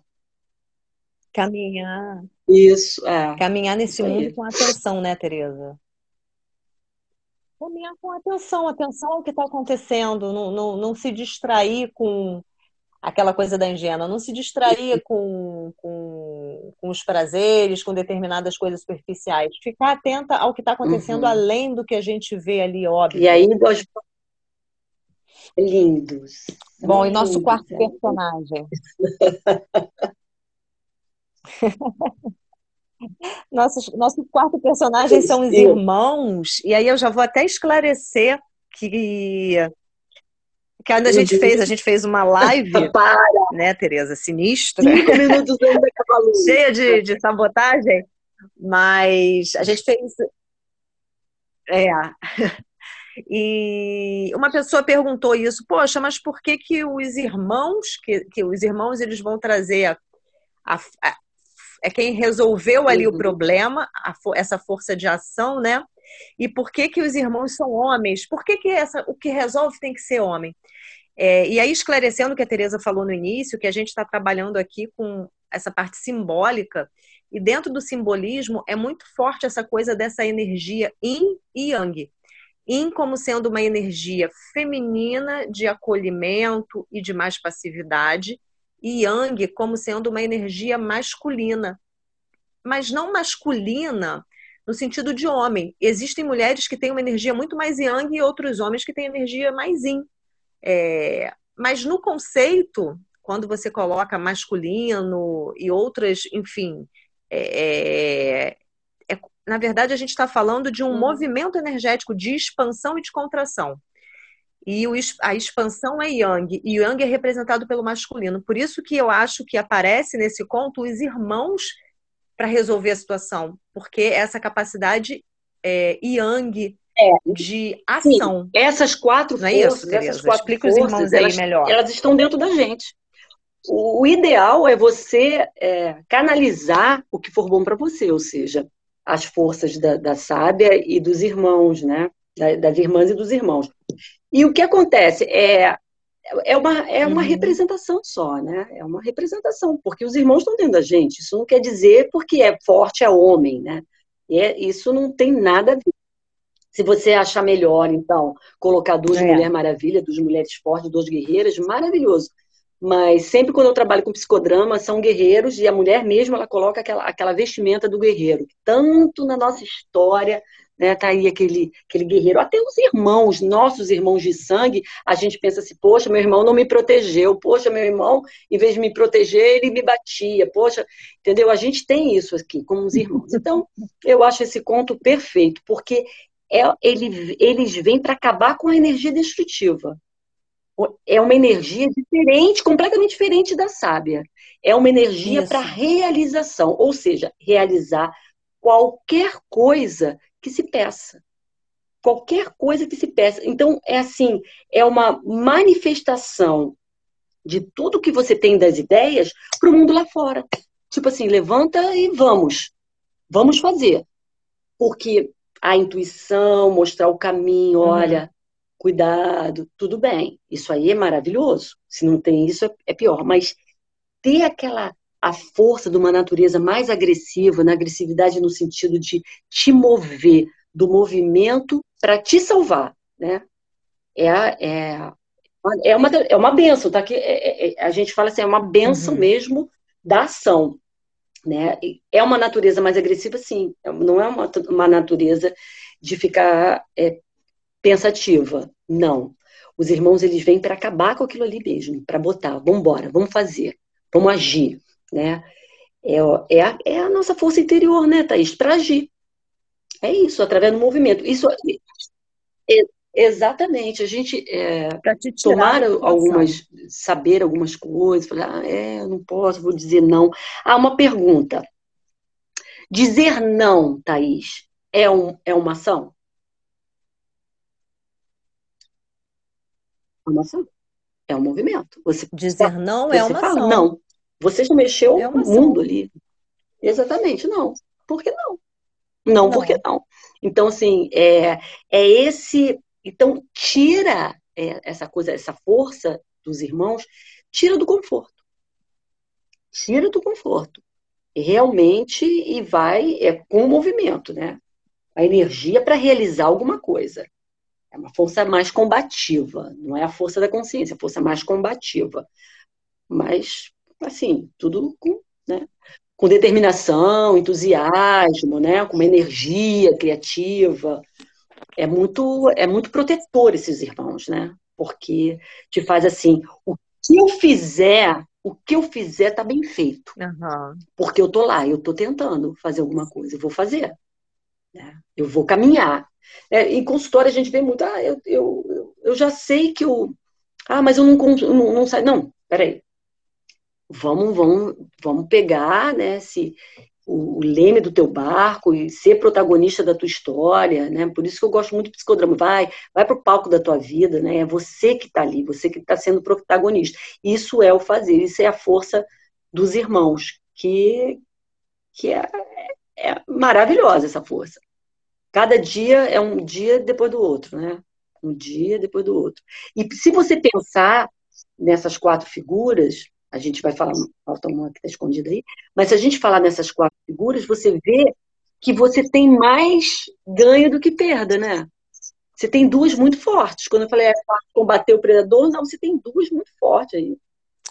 Caminhar. Isso, é. Caminhar nesse mundo com atenção, né, Tereza? Caminhar com atenção, atenção ao que está acontecendo, não, não, não se distrair com aquela coisa da ingênua, não se distrair com, com, com, os prazeres, com determinadas coisas superficiais. Ficar atenta ao que está acontecendo uhum. além do que a gente vê ali, óbvio. E aí, nós... lindos. Bom, e nosso lindos, quarto é. personagem? [LAUGHS] nosso, nosso quarto personagem são os irmãos, e aí eu já vou até esclarecer que que a gente fez, a gente fez uma live, [LAUGHS] Para. né, Tereza, sinistra. Cinco minutos ainda Cheia de, de sabotagem, mas a gente fez. É. [LAUGHS] E uma pessoa perguntou isso, poxa, mas por que que os irmãos, que, que os irmãos eles vão trazer a, a, a é quem resolveu ali uhum. o problema, a, essa força de ação, né? E por que que os irmãos são homens? Por que que essa, o que resolve tem que ser homem? É, e aí, esclarecendo o que a Tereza falou no início, que a gente está trabalhando aqui com essa parte simbólica, e dentro do simbolismo é muito forte essa coisa dessa energia yin e yang. Yin como sendo uma energia feminina de acolhimento e de mais passividade, e yang como sendo uma energia masculina. Mas não masculina no sentido de homem. Existem mulheres que têm uma energia muito mais yang e outros homens que têm energia mais yin. É, mas no conceito, quando você coloca masculino e outras, enfim, é, é, é na verdade a gente está falando de um uhum. movimento energético de expansão e de contração. E o, a expansão é Yang, e o Yang é representado pelo masculino. Por isso que eu acho que aparece nesse conto os irmãos para resolver a situação, porque essa capacidade é, Yang é, de ação. Sim, essas quatro Não é forças, isso, essas quatro Explica forças, os irmãos elas, aí melhor. Elas estão dentro da gente. O, o ideal é você é, canalizar o que for bom para você, ou seja, as forças da, da sábia e dos irmãos, né? das irmãs e dos irmãos. E o que acontece é é uma, é uma uhum. representação só, né? É uma representação, porque os irmãos estão dentro da gente. Isso não quer dizer porque é forte é homem, né? E é, isso não tem nada a ver. Se você achar melhor, então, colocar duas é. Mulher Maravilha, duas mulheres fortes, duas guerreiras, maravilhoso. Mas sempre quando eu trabalho com psicodrama, são guerreiros e a mulher mesmo, ela coloca aquela, aquela vestimenta do guerreiro. Tanto na nossa história, né, tá aí aquele, aquele guerreiro. Até os irmãos, nossos irmãos de sangue, a gente pensa assim, poxa, meu irmão não me protegeu. Poxa, meu irmão, em vez de me proteger, ele me batia. Poxa, entendeu? A gente tem isso aqui, como os irmãos. Então, eu acho esse conto perfeito, porque é, ele, eles vêm para acabar com a energia destrutiva. É uma energia diferente, completamente diferente da sábia. É uma energia para realização, ou seja, realizar qualquer coisa que se peça. qualquer coisa que se peça. Então, é assim, é uma manifestação de tudo que você tem das ideias para o mundo lá fora. Tipo assim, levanta e vamos. Vamos fazer. Porque a intuição, mostrar o caminho, uhum. olha, cuidado, tudo bem. Isso aí é maravilhoso. Se não tem isso, é pior. Mas ter aquela a força de uma natureza mais agressiva, na agressividade no sentido de te mover do movimento para te salvar, né? É, é, é, uma, é uma benção, tá? Que é, é, a gente fala assim, é uma benção uhum. mesmo da ação. Né? É uma natureza mais agressiva, sim. Não é uma, uma natureza de ficar é, pensativa. Não. Os irmãos eles vêm para acabar com aquilo ali mesmo, para botar, vamos embora, vamos fazer, vamos agir, né? É, é, a, é a nossa força interior, né, Thaís? Para agir. É isso, através do movimento. Isso é, exatamente. A gente é, tomar algumas, saber algumas coisas, falar, ah, é, eu não posso, vou dizer não. Ah, uma pergunta. Dizer não, Thaís, é, um, é uma ação? É uma ação. É um movimento. Você dizer não é uma fala, ação. Não. Você já mexeu é o mundo ali. Exatamente, não. Por que não? Não, não. por que não? Então, assim, é, é esse. Então, tira é, essa coisa, essa força dos irmãos, tira do conforto. Tira do conforto. Realmente, e vai é, com o movimento, né? A energia para realizar alguma coisa. É uma força mais combativa, não é a força da consciência, é a força mais combativa. Mas, assim, tudo com, né? com determinação, entusiasmo, né? com uma energia criativa. É muito, é muito protetor esses irmãos, né? Porque te faz assim, o que eu fizer, o que eu fizer tá bem feito. Uhum. Porque eu tô lá, eu tô tentando fazer alguma coisa, eu vou fazer. Né? Eu vou caminhar. É, em consultório a gente vê muito, ah, eu, eu, eu já sei que eu. Ah, mas eu não, não, não sai. Não, peraí vamos, vamos, vamos pegar né, se, o, o, leme do teu barco e ser protagonista da tua história, né? Por isso que eu gosto muito do psicodrama. Vai, vai para o palco da tua vida, né? É você que está ali, você que está sendo protagonista. Isso é o fazer, isso é a força dos irmãos, que, que é, é maravilhosa essa força. Cada dia é um dia depois do outro, né? Um dia depois do outro. E se você pensar nessas quatro figuras, a gente vai falar, falta uma que está escondida aí, mas se a gente falar nessas quatro figuras, você vê que você tem mais ganho do que perda, né? Você tem duas muito fortes. Quando eu falei é combater o predador, não, você tem duas muito fortes aí.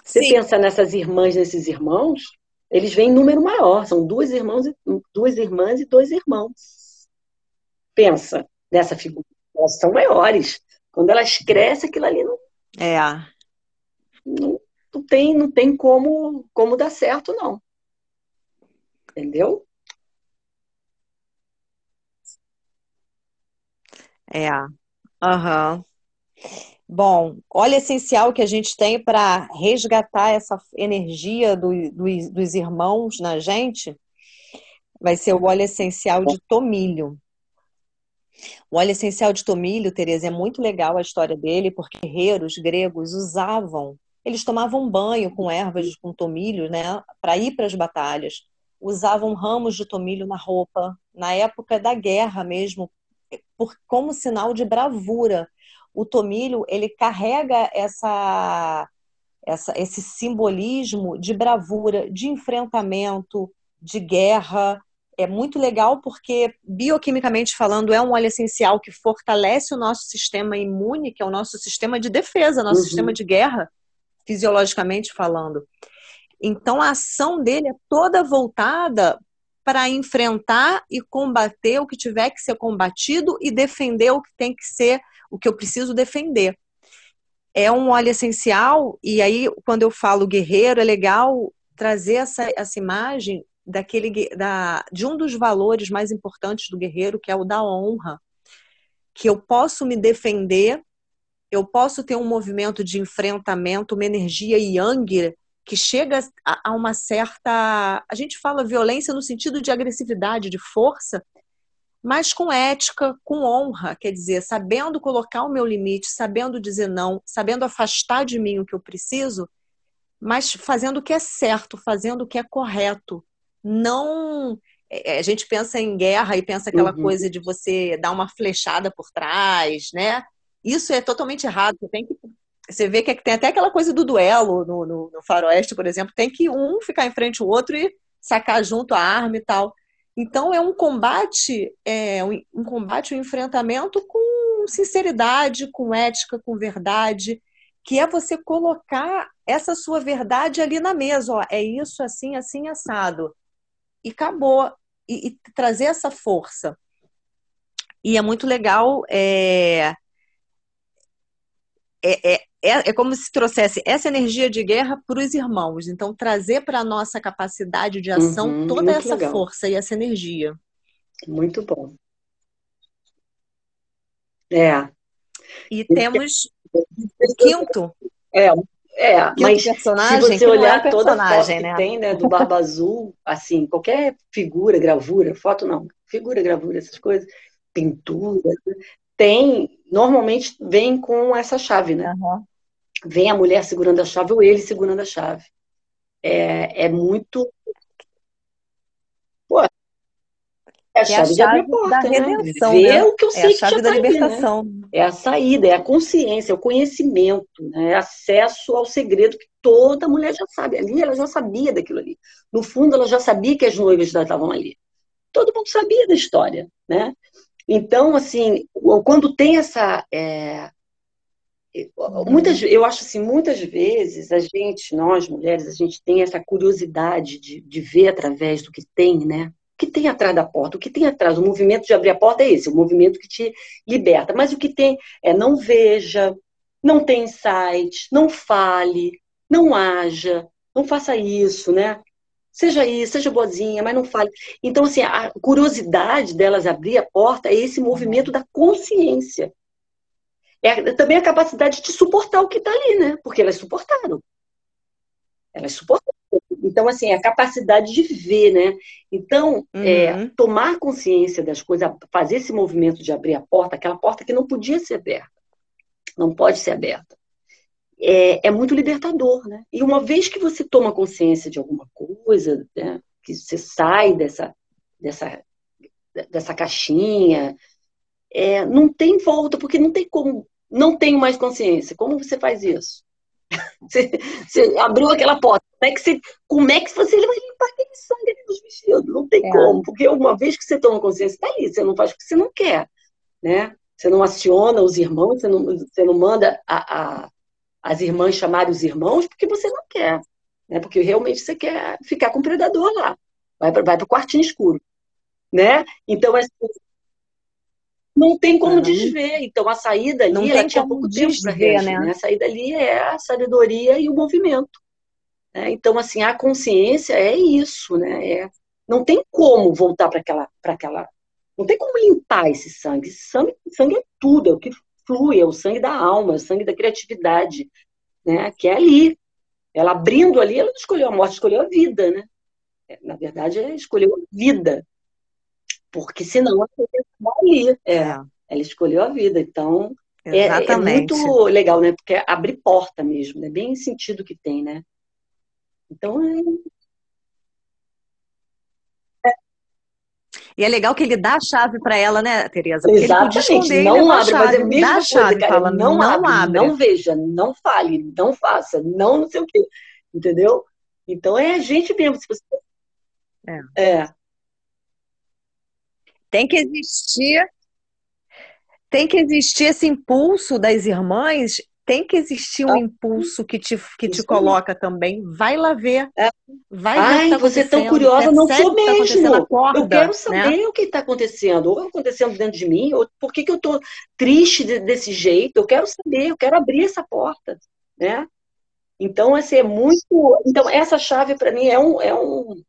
Você Sim. pensa nessas irmãs, nesses irmãos, eles vêm em número maior, são duas irmãs, duas irmãs e dois irmãos. Pensa nessa figura, elas são maiores. Quando elas crescem, aquilo ali não. É. Não não tem, não tem como, como dar certo, não. Entendeu? É. Aham. Bom, óleo essencial que a gente tem para resgatar essa energia do, do, dos irmãos na gente vai ser o óleo essencial de tomilho. O óleo essencial de tomilho, Tereza, é muito legal a história dele, porque guerreiros gregos usavam eles tomavam banho com ervas, com tomilho, né, para ir para as batalhas. Usavam ramos de tomilho na roupa, na época da guerra mesmo, por, como sinal de bravura. O tomilho, ele carrega essa, essa, esse simbolismo de bravura, de enfrentamento, de guerra. É muito legal porque, bioquimicamente falando, é um óleo essencial que fortalece o nosso sistema imune, que é o nosso sistema de defesa, nosso uhum. sistema de guerra fisiologicamente falando. Então a ação dele é toda voltada para enfrentar e combater o que tiver que ser combatido e defender o que tem que ser, o que eu preciso defender. É um óleo essencial, e aí, quando eu falo guerreiro, é legal trazer essa, essa imagem daquele da, de um dos valores mais importantes do guerreiro, que é o da honra. Que eu posso me defender eu posso ter um movimento de enfrentamento, uma energia yang que chega a, uma certa. A gente fala violência no sentido de agressividade, de força, mas com ética, com honra, quer dizer, sabendo colocar o meu limite, sabendo dizer não, sabendo afastar de mim o que eu preciso, mas fazendo o que é certo, fazendo o que é correto. Não. É, a gente pensa em guerra e pensa aquela uhum. coisa de você dar uma flechada por trás, né? Isso é totalmente errado. Você tem que. Você vê que tem até aquela coisa do duelo no, no, no faroeste, por exemplo, tem que um ficar em frente ao outro e sacar junto a arma e tal. Então é um combate, é um, um combate, um enfrentamento com sinceridade, com ética, com verdade, que é você colocar essa sua verdade ali na mesa, ó, é isso assim, assim assado. E acabou. E, e trazer essa força. E é muito legal é, é, é, é, é como se trouxesse essa energia de guerra para os irmãos. Então, trazer para a nossa capacidade de ação uhum, toda essa legal. força e essa energia. Muito bom. É. E temos o quinto. É, é, quinto mas personagem, se você olhar é toda a foto né? que tem, né, do Barba Azul, assim, qualquer figura, gravura, foto não, figura, gravura, essas coisas, pintura, tem, normalmente vem com essa chave, né? Uhum. Vem a mulher segurando a chave ou ele segurando a chave. É, é muito. Pô, é a é chave, a chave de abrir porta, da né? redenção, Ver né? o que eu é sei a chave que já da tá libertação. Ali, né? É a saída, é a consciência, é o conhecimento, né? é acesso ao segredo que toda mulher já sabe. Ali ela já sabia daquilo ali. No fundo, ela já sabia que as noivas já estavam ali. Todo mundo sabia da história, né? Então, assim, quando tem essa. É, muitas, eu acho assim, muitas vezes a gente, nós mulheres, a gente tem essa curiosidade de, de ver através do que tem, né? O que tem atrás da porta, o que tem atrás, o movimento de abrir a porta é esse, o movimento que te liberta. Mas o que tem é não veja, não tem insight, não fale, não haja, não faça isso, né? Seja isso, seja boazinha, mas não fale. Então, assim, a curiosidade delas abrir a porta é esse movimento da consciência. É também a capacidade de suportar o que está ali, né? Porque elas suportaram. Elas suportaram. Então, assim, é a capacidade de ver, né? Então, é, uhum. é, tomar consciência das coisas, fazer esse movimento de abrir a porta, aquela porta que não podia ser aberta. Não pode ser aberta é, é, muito libertador, né? E uma vez que você toma consciência de alguma coisa, né, que você sai dessa, dessa, dessa caixinha, é, não tem volta, porque não tem como, não tenho mais consciência. Como você faz isso? [LAUGHS] Você, você, abriu aquela porta. Como é que você, como é que você vai limpar aquele sangue ali dos vestidos? Não tem é. como, porque uma vez que você toma consciência, está ali, você não faz o que você não quer, né? Você não aciona os irmãos, você não, você não manda a, a as irmãs chamarem os irmãos porque você não quer, né? Porque realmente você quer ficar com o predador lá. Vai para vai o quartinho escuro, né? Então, assim, não tem como uhum. desver. Então, a saída ali, não ela tinha pouco tempo para reagir. Né? né? A saída ali é a sabedoria e o movimento. Né? Então, assim, a consciência é isso, né? É, não tem como voltar para aquela, aquela. Não tem como limpar esse sangue. Esse sangue, sangue é tudo, é o que flui, é o sangue da alma, é o sangue da criatividade, né? Que é ali. Ela abrindo ali, ela não escolheu a morte, escolheu a vida, né? É, na verdade, ela escolheu a vida. Porque senão ela ia ali. É, ela escolheu a vida. Então, é, é, muito legal, né? Porque abre porta mesmo, né? Bem sentido que tem, né? Então, é, E é legal que ele dá a chave para ela, né, Tereza? Porque Exatamente, ele esconder, não abre, mas é a mesma coisa, chave, cara, fala, não, não abre, abre, não veja, não fale, não faça, não não sei o quê, entendeu? Então é a gente mesmo. Se você... é. é. Tem que existir tem que existir esse impulso das irmãs tem que existir um impulso que te, que te coloca também. Vai lá ver. É. Vai ver Ai, tá você é tão curiosa, não sou tá mesmo. Tá eu quero saber né? o que está acontecendo. Ou acontecendo dentro de mim, ou por que, que eu estou triste desse jeito. Eu quero saber, eu quero abrir essa porta. Né? Então, assim, é muito. Então, essa chave, para mim, é um, é um,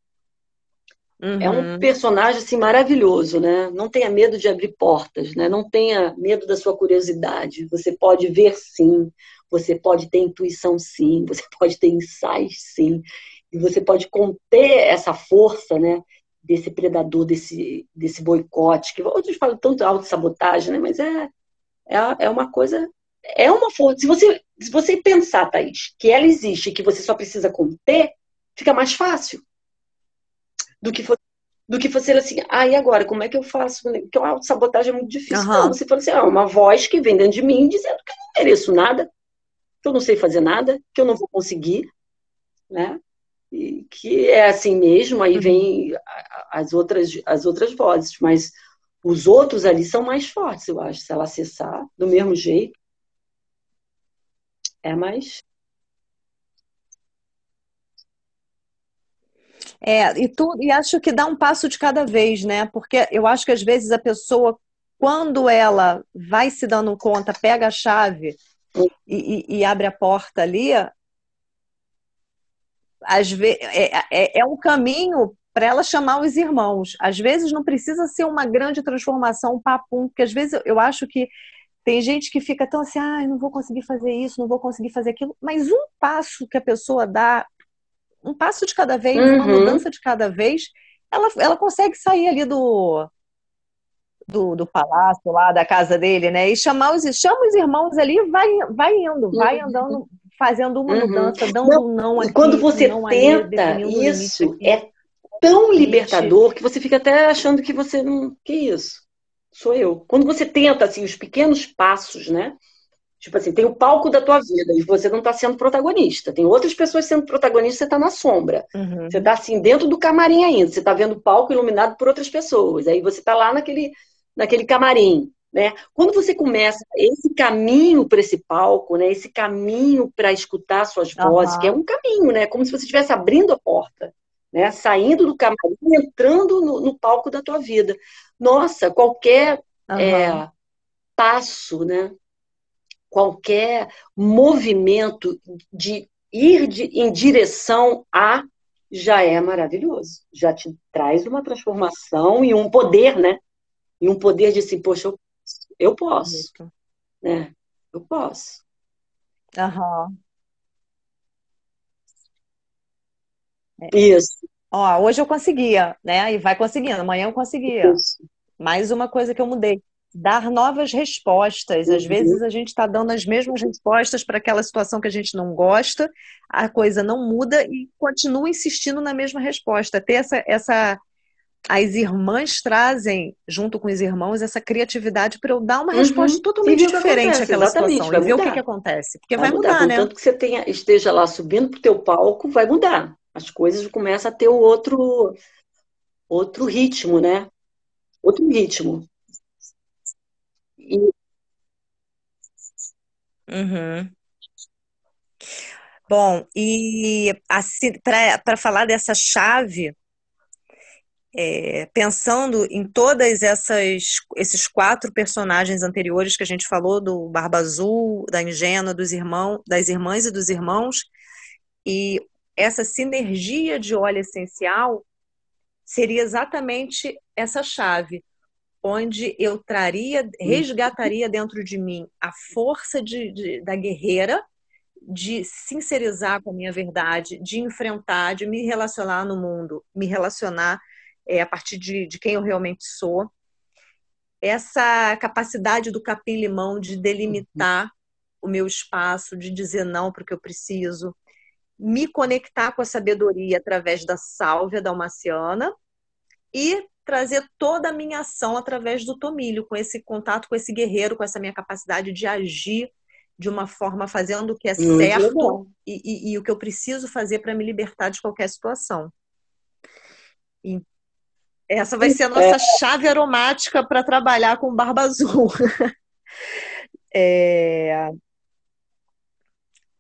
Uhum. É um uhum. personagem assim maravilhoso, né? Não tenha medo de abrir portas, né? Não tenha medo da sua curiosidade. Você pode ver sim, você pode ter intuição sim, [LAUGHS] você pode ter insight sim, e você pode conter essa força, né? desse predador, desse, desse boicote, que outros falam tanto autossabotagem, né? Mas é, é, é uma coisa, é uma força. Se você, se você pensar, Thaís, que ela existe e que você só precisa conter, fica mais fácil do que do que você assim, ah, e agora, como é que eu faço? Porque a autossabotagem é muito difícil. Uhum. Não, você fala assim, ah, uma voz que vem dentro de mim dizendo que eu não mereço nada, que eu não sei fazer nada, que eu não vou conseguir, né? E que é assim mesmo, aí uhum. vem as outras, as outras vozes, mas os outros ali são mais fortes, eu acho, se ela acessar do mesmo jeito. É mais É, e, tu, e acho que dá um passo de cada vez, né? Porque eu acho que às vezes a pessoa, quando ela vai se dando conta, pega a chave e, e, e abre a porta ali, às vezes, é, é, é um caminho para ela chamar os irmãos. Às vezes não precisa ser uma grande transformação, um papum, porque às vezes eu acho que tem gente que fica tão assim, ah, não vou conseguir fazer isso, não vou conseguir fazer aquilo, mas um passo que a pessoa dá um passo de cada vez, uhum. uma mudança de cada vez, ela, ela consegue sair ali do, do, do, palácio lá, da casa dele, né? E chamar os, chama os irmãos ali vai, vai indo, vai uhum. andando, fazendo uma uhum. mudança, dando não, um não aqui. Quando você um tenta isso, é tão libertador que você fica até achando que você não. Que isso? Sou eu. Quando você tenta, assim, os pequenos passos, né? Tipo assim, tem o palco da tua vida e você não está sendo protagonista. Tem outras pessoas sendo protagonistas, você está na sombra. Uhum. Você está assim, dentro do camarim ainda. Você está vendo o palco iluminado por outras pessoas. Aí você está lá naquele, naquele camarim. Né? Quando você começa esse caminho para esse palco, né? esse caminho para escutar suas vozes, uhum. que é um caminho, né? como se você estivesse abrindo a porta, né? saindo do camarim, entrando no, no palco da tua vida. Nossa, qualquer uhum. é, passo, né? Qualquer movimento de ir de, em direção a já é maravilhoso. Já te traz uma transformação e um poder, né? E um poder de assim, poxa, eu, eu posso. Né? Eu posso. É. Isso. Ó, hoje eu conseguia, né? E vai conseguindo. Amanhã eu conseguia. Isso. Mais uma coisa que eu mudei dar novas respostas. Às uhum. vezes a gente está dando as mesmas respostas para aquela situação que a gente não gosta, a coisa não muda e continua insistindo na mesma resposta. Ter essa, essa as irmãs trazem, junto com os irmãos, essa criatividade para eu dar uma uhum. resposta totalmente diferente àquela situação e ver o que, que acontece. Porque vai, vai mudar, mudar né? Tanto que você tenha, esteja lá subindo para o teu palco, vai mudar. As coisas começam a ter outro, outro ritmo, né? Outro ritmo. Uhum. Bom, e assim, para falar dessa chave, é, pensando em todas essas esses quatro personagens anteriores que a gente falou do Barba Azul, da Ingênua, dos irmãos, das irmãs e dos irmãos, e essa sinergia de óleo essencial seria exatamente essa chave onde eu traria, resgataria dentro de mim a força de, de, da guerreira, de sincerizar com a minha verdade, de enfrentar, de me relacionar no mundo, me relacionar é, a partir de, de quem eu realmente sou. Essa capacidade do capim-limão de delimitar o meu espaço, de dizer não para o que eu preciso, me conectar com a sabedoria através da sálvia dalmaciana e trazer toda a minha ação através do tomilho, com esse contato com esse guerreiro, com essa minha capacidade de agir de uma forma fazendo o que é Muito certo e, e, e, o que eu preciso fazer para me libertar de qualquer situação. E essa vai ser a nossa é. chave aromática para trabalhar com barba azul. [LAUGHS] é...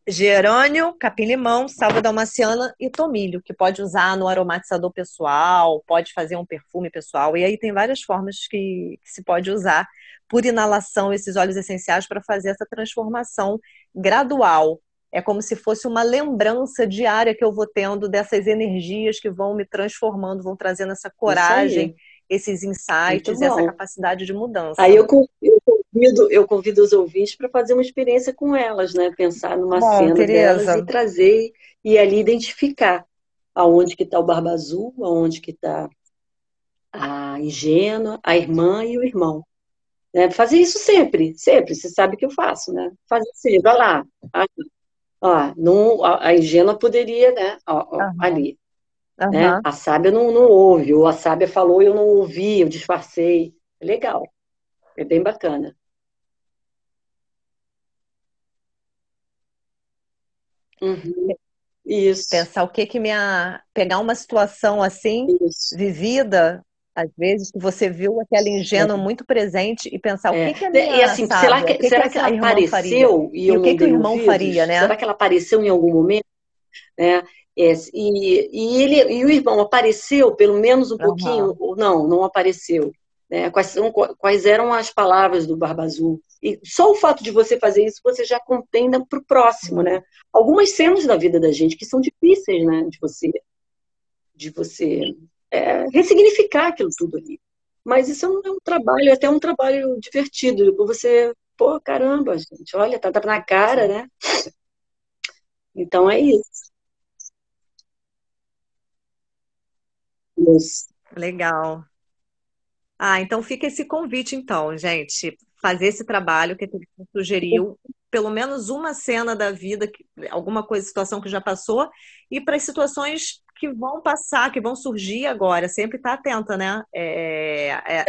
Gerânio, capim-limão, salva dalmaciana e tomilho, que pode usar no aromatizador pessoal, pode fazer um perfume pessoal. E aí tem várias formas que, que se pode usar por inalação esses óleos essenciais para fazer essa transformação gradual. É como se fosse uma lembrança diária que eu vou tendo dessas energias que vão me transformando, vão trazendo essa coragem, esses insights, essa capacidade de mudança. Aí eu, eu convido, eu convido os ouvintes para fazer uma experiência com elas, né? Pensar numa Bom, cena Tereza. delas e trazer e ali identificar aonde que está o barba azul, aonde que está ingênua, a irmã e o irmão. Né? Fazer isso sempre, sempre, você sabe que eu faço, né? Fazer sempre, olha lá. Ó, não, a, a ingênua poderia, né? Ó, ó, uhum. Ali. Uhum. Né? A sábia não, não ouve, ou a sábia falou e eu não ouvi, eu disfarcei. É legal. É bem bacana. Uhum. Isso. Pensar o que que minha. Pegar uma situação assim, Isso. vivida, às vezes, que você viu aquela ingênua é. muito presente e pensar é. o que, que a minha e assim, será que, que será que, que ela apareceu e, e o que, que o irmão ouvidos? faria, né? Será que ela apareceu em algum momento? Né? É, e, e, ele, e o irmão apareceu pelo menos um uhum. pouquinho? Não, não apareceu. Né? Quais, quais eram as palavras do Barba Azul? E só o fato de você fazer isso, você já contém para o próximo, né? Algumas cenas da vida da gente que são difíceis, né? De você, de você é, ressignificar aquilo tudo ali. Mas isso é um trabalho, é até um trabalho divertido. Você, pô, caramba, gente, olha, tá, tá na cara, né? Então é. Isso. Legal. Ah, então fica esse convite, então, gente, fazer esse trabalho que ele sugeriu, pelo menos uma cena da vida, alguma coisa, situação que já passou, e para as situações que vão passar, que vão surgir agora. Sempre estar tá atenta, né? É, é, é,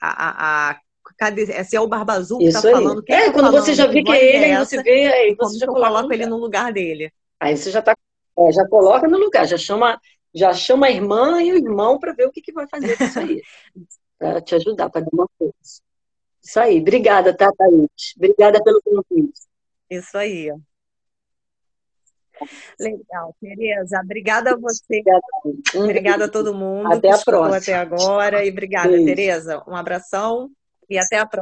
a, a, a cadê, se é o Barba Azul que está falando. Quem é, tá quando falando, você já vê que é ele, aí você vê, aí você já coloca ele no lugar dele. Aí você já tá, é, já coloca no lugar, já chama, já chama a irmã e o irmão para ver o que, que vai fazer com isso aí. [LAUGHS] para te ajudar, para dar uma coisa. Isso aí. Obrigada, tá, Thaís? Obrigada pelo convite. Isso aí. Legal, Tereza. Obrigada a você. Obrigada, obrigada a todo mundo até a próxima. até agora. E obrigada, Tereza. Um abração e até a próxima.